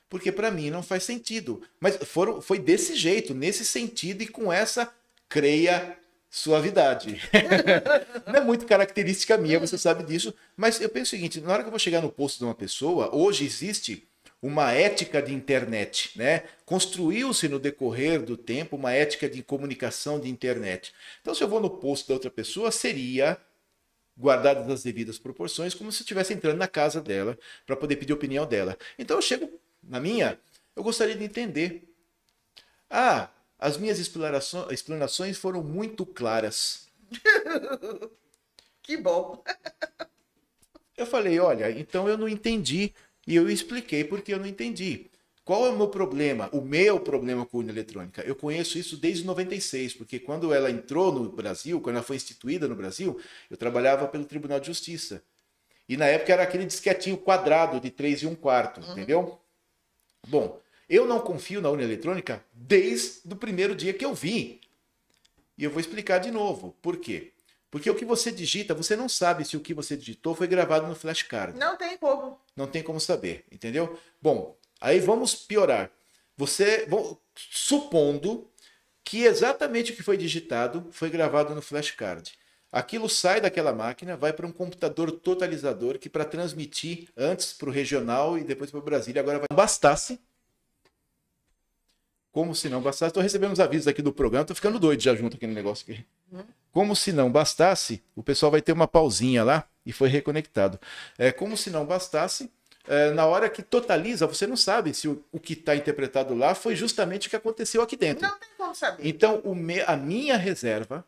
Porque para mim não faz sentido. Mas foram, foi desse jeito, nesse sentido e com essa, creia, suavidade. não é muito característica minha, você sabe disso. Mas eu penso o seguinte: na hora que eu vou chegar no posto de uma pessoa, hoje existe uma ética de internet, né? Construiu-se no decorrer do tempo uma ética de comunicação de internet. Então, se eu vou no posto da outra pessoa, seria guardadas as devidas proporções, como se eu estivesse entrando na casa dela para poder pedir a opinião dela. Então, eu chego na minha, eu gostaria de entender. Ah, as minhas explanações foram muito claras. que bom. Eu falei, olha, então eu não entendi E eu expliquei porque eu não entendi. Qual é o meu problema? O meu problema com a urna eletrônica. Eu conheço isso desde 96, porque quando ela entrou no Brasil, quando ela foi instituída no Brasil, eu trabalhava pelo Tribunal de Justiça. E na época era aquele disquetinho quadrado de 3 e 1 quarto, uhum. entendeu? Bom, eu não confio na urna eletrônica desde o primeiro dia que eu vi. E eu vou explicar de novo. Por quê? Porque o que você digita, você não sabe se o que você digitou foi gravado no flashcard. Não tem como. Não tem como saber, entendeu? Bom, aí vamos piorar. Você, bom, supondo que exatamente o que foi digitado foi gravado no flashcard. Aquilo sai daquela máquina, vai para um computador totalizador que para transmitir antes para o regional e depois para o Brasília agora vai bastasse como se não bastasse, estou recebendo uns avisos aqui do programa, estou ficando doido já junto aqui no negócio aqui. Como se não bastasse, o pessoal vai ter uma pausinha lá e foi reconectado. É como se não bastasse, é, na hora que totaliza, você não sabe se o, o que está interpretado lá foi justamente o que aconteceu aqui dentro. Não tem como saber. Então, me, a minha reserva,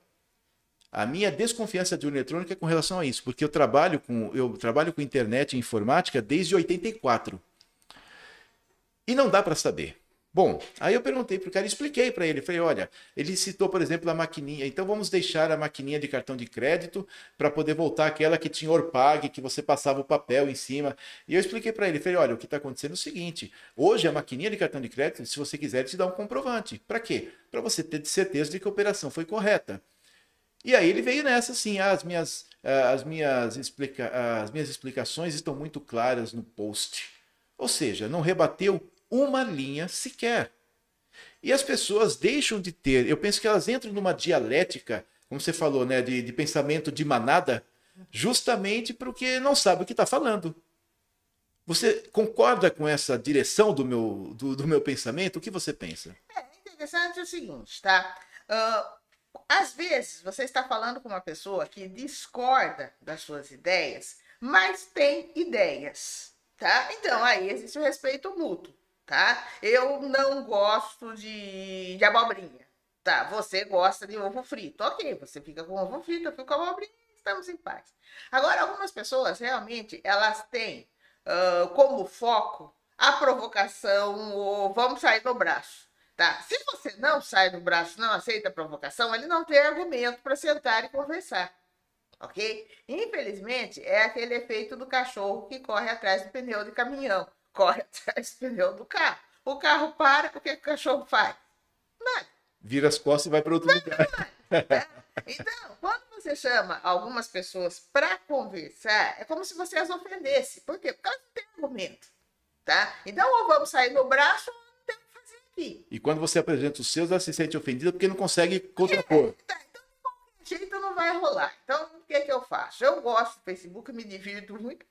a minha desconfiança de urna eletrônica é com relação a isso, porque eu trabalho com eu trabalho com internet e informática desde 84. E não dá para saber. Bom, aí eu perguntei para o cara, expliquei para ele, falei, olha, ele citou, por exemplo, a maquininha, então vamos deixar a maquininha de cartão de crédito para poder voltar aquela que tinha Orpag, que você passava o papel em cima. E eu expliquei para ele, falei, olha, o que está acontecendo é o seguinte, hoje a maquininha de cartão de crédito, se você quiser, te dá um comprovante. Para quê? Para você ter certeza de que a operação foi correta. E aí ele veio nessa, assim, ah, as minhas, ah, as minhas, explica as minhas explicações estão muito claras no post. Ou seja, não rebateu uma linha sequer. E as pessoas deixam de ter, eu penso que elas entram numa dialética, como você falou, né, de, de pensamento de manada, justamente porque não sabe o que está falando. Você concorda com essa direção do meu, do, do, meu pensamento? O que você pensa? É interessante o seguinte, tá? Uh, às vezes você está falando com uma pessoa que discorda das suas ideias, mas tem ideias, tá? Então aí existe o respeito mútuo tá? Eu não gosto de, de abobrinha. Tá, você gosta de ovo frito. Ok, você fica com ovo frito, eu fico com abobrinha, estamos em paz. Agora, algumas pessoas realmente, elas têm uh, como foco a provocação ou vamos sair do braço. Tá? Se você não sai do braço, não aceita a provocação, ele não tem argumento para sentar e conversar. Ok? Infelizmente, é aquele efeito do cachorro que corre atrás do pneu de caminhão corre atrás do pneu do carro. O carro para, o que, o cachorro faz? Nada. Vira as costas e vai para outro lugar. É. Então, quando você chama algumas pessoas para conversar, é como se você as ofendesse. Por quê? Porque elas não têm argumento. Tá? Então, ou vamos sair no braço, ou não tem o que fazer aqui. E quando você apresenta os seus, ela se sente ofendida porque não consegue contrapor. É, tá. Então, de qualquer jeito, não vai rolar. Então, o que, é que eu faço? Eu gosto do Facebook, me divirto muito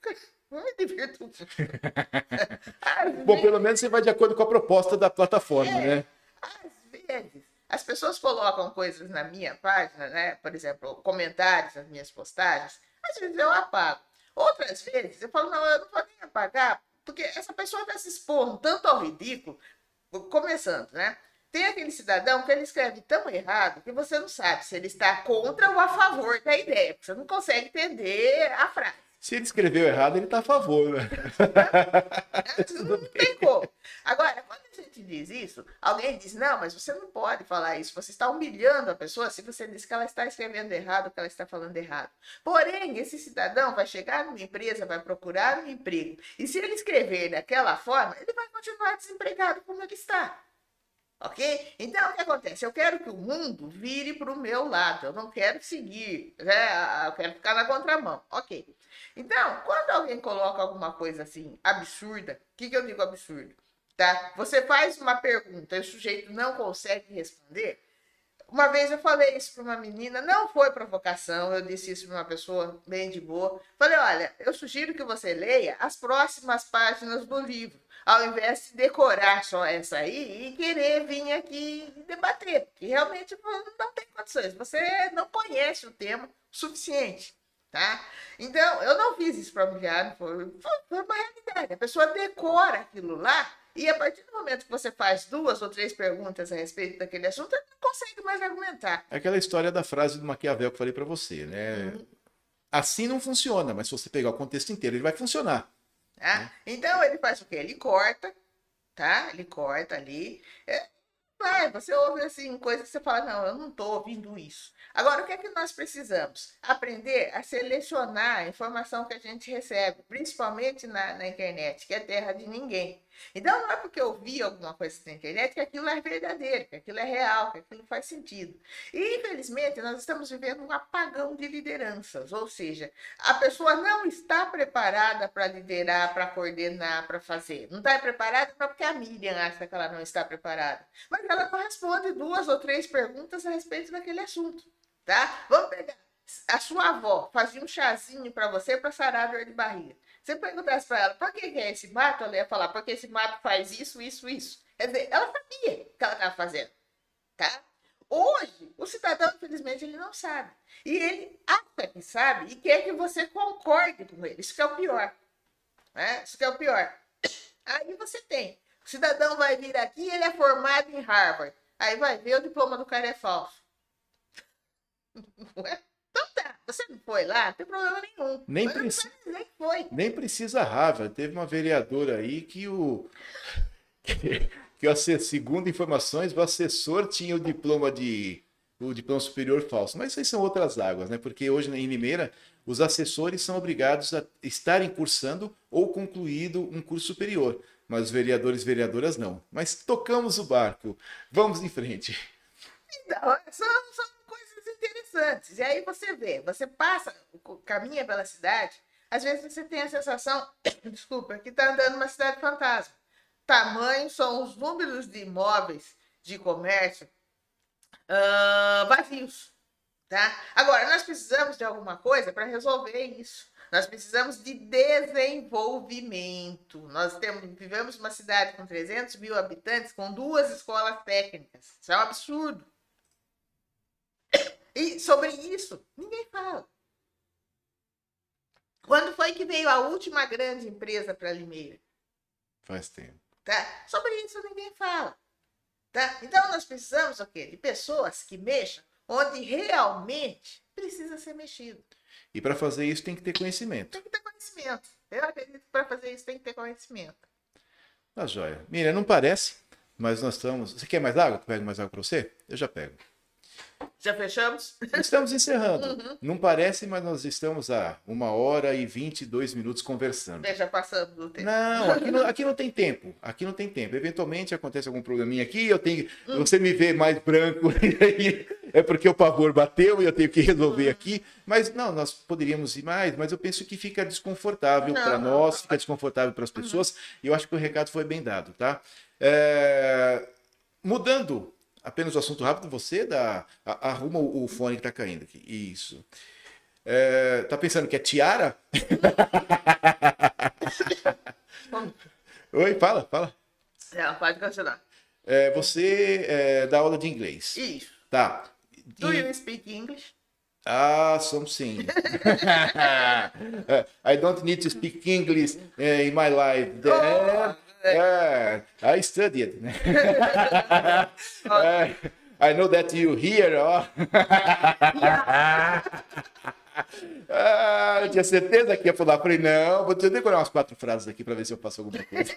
me divirto. Bom, pelo menos você vai de acordo com a proposta da plataforma, é, né? Às vezes, as pessoas colocam coisas na minha página, né? Por exemplo, comentários nas minhas postagens. Às vezes eu apago. Outras vezes eu falo, não, eu não vou nem apagar, porque essa pessoa está se expondo tanto ao ridículo, começando, né? Tem aquele cidadão que ele escreve tão errado que você não sabe se ele está contra ou a favor da ideia, porque você não consegue entender a frase. Se ele escreveu errado, ele está a favor, né? não tem como. Agora, quando a gente diz isso, alguém diz, não, mas você não pode falar isso. Você está humilhando a pessoa se você diz que ela está escrevendo errado, que ela está falando errado. Porém, esse cidadão vai chegar numa empresa, vai procurar um emprego. E se ele escrever daquela forma, ele vai continuar desempregado como ele está. Ok? Então, o que acontece? Eu quero que o mundo vire para o meu lado. Eu não quero seguir, né? eu quero ficar na contramão. Ok. Então, quando alguém coloca alguma coisa assim absurda, o que, que eu digo absurdo? Tá? Você faz uma pergunta e o sujeito não consegue responder. Uma vez eu falei isso para uma menina, não foi provocação, eu disse isso para uma pessoa bem de boa. Falei: olha, eu sugiro que você leia as próximas páginas do livro ao invés de decorar só essa aí e querer vir aqui debater, porque realmente não tem condições. Você não conhece o tema suficiente, tá? Então, eu não fiz isso para humilhar, foi, foi uma realidade. A pessoa decora aquilo lá e a partir do momento que você faz duas ou três perguntas a respeito daquele assunto, não consegue mais argumentar. É aquela história da frase do Maquiavel que eu falei para você, né? Uhum. Assim não funciona, mas se você pegar o contexto inteiro, ele vai funcionar. Tá? Então ele faz o quê? Ele corta, tá? Ele corta ali. É, vai, você ouve assim, coisas que você fala, não, eu não estou ouvindo isso. Agora, o que é que nós precisamos? Aprender a selecionar a informação que a gente recebe, principalmente na, na internet, que é terra de ninguém. Então, não é porque eu vi alguma coisa na internet que aquilo é verdadeiro, que aquilo é real, que aquilo faz sentido. E, infelizmente, nós estamos vivendo um apagão de lideranças, ou seja, a pessoa não está preparada para liderar, para coordenar, para fazer. Não está preparada porque a Miriam acha que ela não está preparada. Mas ela não responde duas ou três perguntas a respeito daquele assunto, tá? Vamos pegar. A sua avó fazia um chazinho para você para sarar a dor de barriga. Você perguntasse para ela, por que é esse mato? Ela ia falar, porque esse mato faz isso, isso, isso. Quer dizer, ela sabia o que ela estava fazendo, tá? Hoje, o cidadão, infelizmente, ele não sabe. E ele acha que sabe e quer que você concorde com ele. Isso que é o pior. Né? Isso que é o pior. Aí você tem. O cidadão vai vir aqui, ele é formado em Harvard. Aí vai ver o diploma do cara é falso. Então tá, você não foi lá, não tem problema nenhum. Nem, preci- que foi. nem precisa Harvard. Teve uma vereadora aí que o. Que, asse- segundo informações, o assessor tinha o diploma de. O diploma superior falso. Mas isso aí são outras águas, né? Porque hoje em Limeira, os assessores são obrigados a estarem cursando ou concluído um curso superior. Mas os vereadores e vereadoras não. Mas tocamos o barco. Vamos em frente. Então, são coisas interessantes. E aí você vê, você passa, caminha pela cidade, às vezes você tem a sensação, desculpa, que está andando numa cidade fantasma. Tamanho são os números de imóveis de comércio ah, vazios. Tá? Agora, nós precisamos de alguma coisa para resolver isso. Nós precisamos de desenvolvimento. Nós temos, vivemos uma cidade com 300 mil habitantes, com duas escolas técnicas. Isso é um absurdo. E sobre isso, ninguém fala. Quando foi que veio a última grande empresa para Limeira? Faz tempo. Tá? Sobre isso ninguém fala. Tá? Então nós precisamos o quê? De pessoas que mexam onde realmente precisa ser mexido. E para fazer isso tem que ter conhecimento. Tem que ter conhecimento. Eu acredito que para fazer isso tem que ter conhecimento. Tá joia. Miriam, não parece, mas nós estamos. Você quer mais água? Eu pego mais água para você? Eu já pego. Já fechamos? Estamos encerrando. Uhum. Não parece, mas nós estamos há uma hora e 22 minutos conversando. Já passamos do tempo. Não, aqui não, aqui não tem tempo. Aqui não tem tempo. Eventualmente acontece algum probleminha aqui, eu tenho. Você me vê mais branco, é porque o pavor bateu e eu tenho que resolver aqui. Mas não, nós poderíamos ir mais, mas eu penso que fica desconfortável para nós, fica desconfortável para as pessoas, e eu acho que o recado foi bem dado, tá? É, Mudando apenas o assunto rápido, você dá, a- arruma o, o fone que tá caindo aqui. Isso. É, tá pensando que é tiara? Oi, fala, fala. Não, pode continuar. É, você é, dá aula de inglês. Isso. Tá. Do E- you speak English? Ah, something. I don't need to speak English eh, in my life. Oh, Eh, I studied. I know that you here. ó. Ah, eu tinha certeza que ia falar. Falei, não, vou decorar umas quatro frases aqui para ver se eu faço alguma coisa.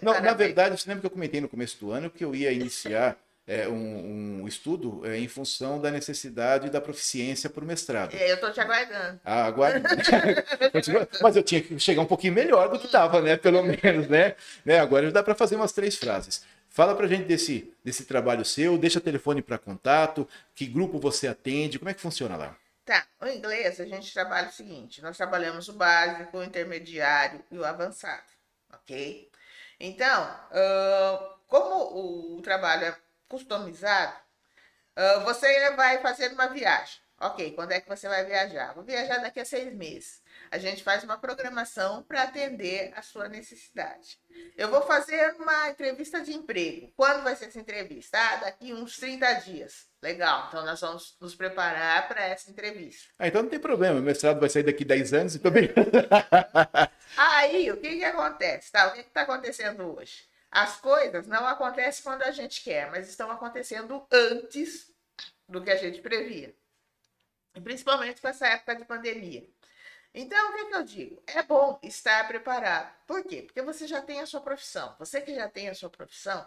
não, na verdade, você lembra que eu comentei no começo do ano que eu ia iniciar é, um, um estudo é, em função da necessidade da proficiência para o mestrado. É, eu tô te aguardando. Ah. Continua. Mas eu tinha que chegar um pouquinho melhor do que estava, né? Pelo menos, né? né? Agora dá para fazer umas três frases. Fala pra gente desse, desse trabalho seu, deixa telefone para contato, que grupo você atende, como é que funciona lá? Tá, o inglês a gente trabalha o seguinte: nós trabalhamos o básico, o intermediário e o avançado, ok? Então, ah, como o trabalho é customizado, ah, você vai fazer uma viagem. Ok, quando é que você vai viajar? Vou viajar daqui a seis meses. A gente faz uma programação para atender a sua necessidade. Eu vou fazer uma entrevista de emprego. Quando vai ser essa entrevista? Ah, daqui uns 30 dias. Legal, então nós vamos nos preparar para essa entrevista. Ah, então não tem problema, o mestrado vai sair daqui 10 anos e também. Aí, o que que acontece? Tá? O que está acontecendo hoje? As coisas não acontecem quando a gente quer, mas estão acontecendo antes do que a gente previa. Principalmente com essa época de pandemia. Então, o que, que eu digo? É bom estar preparado. Por quê? Porque você já tem a sua profissão. Você que já tem a sua profissão,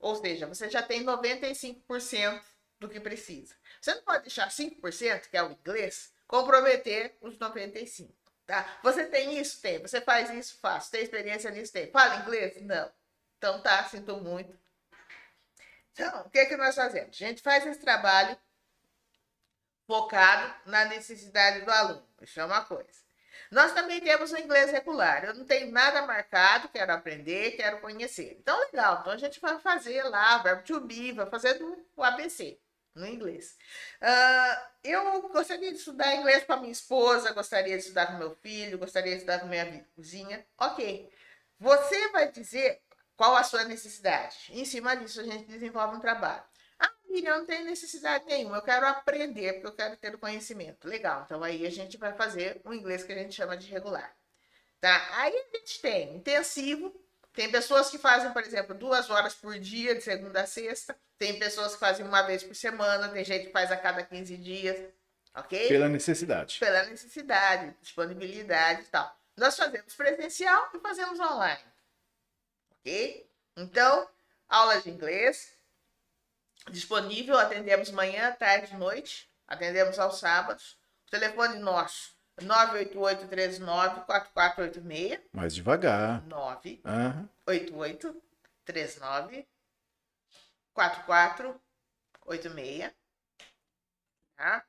ou seja, você já tem 95% do que precisa. Você não pode deixar 5%, que é o inglês, comprometer os 95%. Tá? Você tem isso? Tem. Você faz isso? Faz. Tem experiência nisso? Tem. Fala inglês? Não. Então tá, sinto muito. Então, o que, é que nós fazemos? A gente faz esse trabalho focado na necessidade do aluno. Isso é uma coisa. Nós também temos o inglês regular. Eu não tenho nada marcado, quero aprender, quero conhecer. Então, legal. Então, a gente vai fazer lá, verbo to be, vai fazer o ABC no inglês. Uh, eu gostaria de estudar inglês com a minha esposa, gostaria de estudar com meu filho, gostaria de estudar com minha vizinha. Ok. Você vai dizer qual a sua necessidade. Em cima disso, a gente desenvolve um trabalho. Ah, Miriam, não tem necessidade nenhuma, eu quero aprender, porque eu quero ter o conhecimento. Legal, então aí a gente vai fazer o inglês que a gente chama de regular. Tá? Aí a gente tem intensivo, tem pessoas que fazem, por exemplo, duas horas por dia, de segunda a sexta. Tem pessoas que fazem uma vez por semana, tem gente que faz a cada 15 dias. Ok? Pela necessidade. Pela necessidade, disponibilidade e tal. Nós fazemos presencial e fazemos online. Ok? Então, aula de inglês, disponível, atendemos manhã, tarde, noite, atendemos aos sábados. O telefone nosso, 988-39-4486. Mais devagar. 988-39-4486. Tá?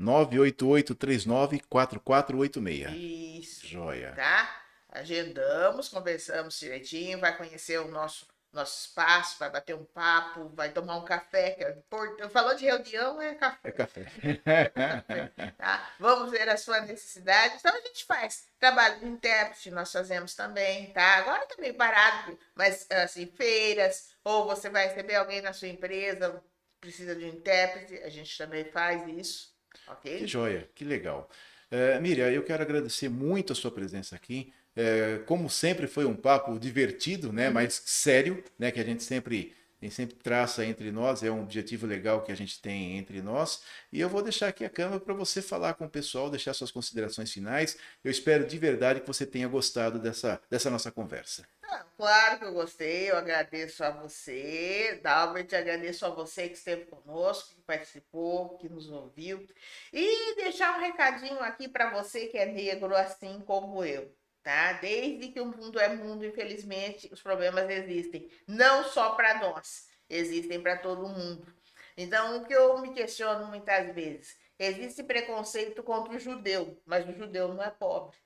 988-39-4486. Isso. Joia. Tá? Agendamos, conversamos direitinho, vai conhecer o nosso nosso espaço, vai bater um papo, vai tomar um café. Que é importante. Falou de reunião, é café. É café. tá? Vamos ver a sua necessidade. Então a gente faz trabalho de intérprete, nós fazemos também, tá? Agora tá meio parado, mas assim, feiras, ou você vai receber alguém na sua empresa, precisa de um intérprete, a gente também faz isso, ok? Que joia, que legal. Uh, Miriam, eu quero agradecer muito a sua presença aqui. É, como sempre foi um papo divertido, né, uhum. mas sério, né, que a gente sempre a gente sempre traça entre nós, é um objetivo legal que a gente tem entre nós. E eu vou deixar aqui a câmera para você falar com o pessoal, deixar suas considerações finais. Eu espero de verdade que você tenha gostado dessa, dessa nossa conversa. Ah, claro que eu gostei, eu agradeço a você, Dalbert, agradeço a você que esteve conosco, que participou, que nos ouviu. E deixar um recadinho aqui para você que é negro assim como eu tá? Desde que o mundo é mundo, infelizmente, os problemas existem. Não só para nós, existem para todo mundo. Então, o que eu me questiono muitas vezes, existe preconceito contra o judeu, mas o judeu não é pobre,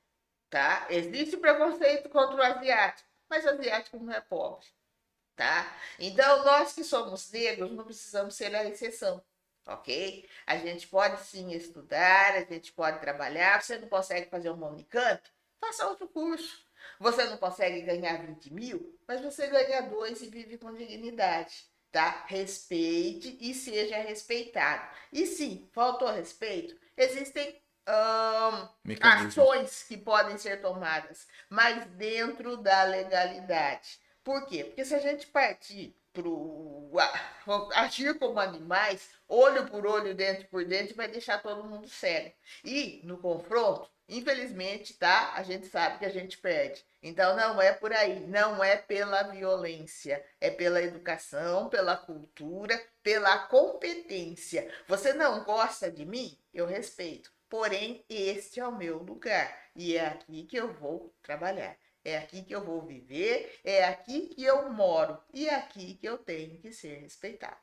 tá? Existe preconceito contra o asiático, mas o asiático não é pobre, tá? Então, nós que somos negros não precisamos ser a exceção ok? A gente pode sim estudar, a gente pode trabalhar. Você não consegue fazer um monicamp? Faça outro curso. Você não consegue ganhar 20 mil, mas você ganha dois e vive com dignidade. Tá? Respeite e seja respeitado. E sim, faltou respeito, existem um, ações que podem ser tomadas, mas dentro da legalidade. Por quê? Porque se a gente partir para agir como animais, olho por olho, dente por dente, vai deixar todo mundo sério. E no confronto, Infelizmente, tá? A gente sabe que a gente perde. Então não é por aí, não é pela violência, é pela educação, pela cultura, pela competência. Você não gosta de mim? Eu respeito. Porém, este é o meu lugar e é aqui que eu vou trabalhar. É aqui que eu vou viver, é aqui que eu moro e é aqui que eu tenho que ser respeitado.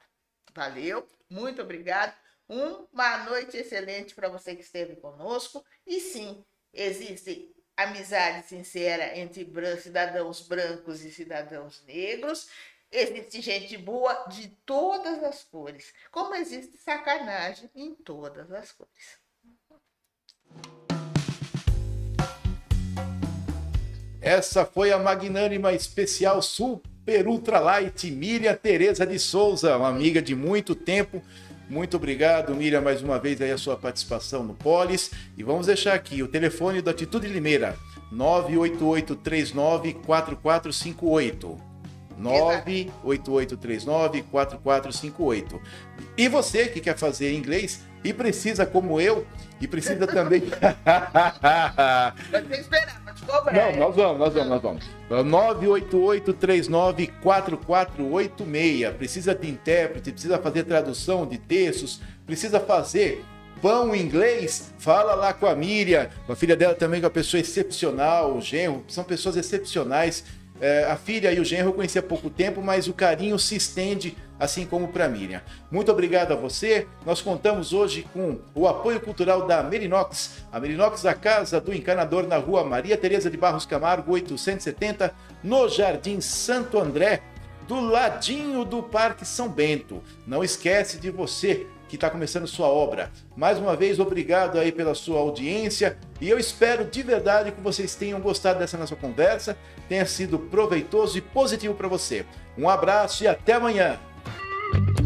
Valeu, muito obrigado. Uma noite excelente para você que esteve conosco. E sim, existe amizade sincera entre cidadãos brancos e cidadãos negros. Existe gente boa de todas as cores, como existe sacanagem em todas as cores. Essa foi a magnânima especial Super Ultra Light Miriam Tereza de Souza, uma amiga de muito tempo muito obrigado, Miriam, mais uma vez aí a sua participação no Polis. E vamos deixar aqui o telefone do Atitude Limeira, 988 39 4458. 988394458. E você que quer fazer inglês e precisa, como eu, e precisa também. Não, nós vamos, nós vamos, nós vamos. 988394486. Precisa de intérprete, precisa fazer tradução de textos, precisa fazer pão em inglês, fala lá com a Miriam, a filha dela também é uma pessoa excepcional, o genro, são pessoas excepcionais. É, a filha e o genro eu conheci há pouco tempo, mas o carinho se estende assim como para Miriam. Muito obrigado a você. Nós contamos hoje com o apoio cultural da Merinox. A Merinox, a casa do encanador na rua Maria Tereza de Barros Camargo, 870, no Jardim Santo André, do ladinho do Parque São Bento. Não esquece de você que está começando sua obra. Mais uma vez, obrigado aí pela sua audiência e eu espero de verdade que vocês tenham gostado dessa nossa conversa, tenha sido proveitoso e positivo para você. Um abraço e até amanhã. thank you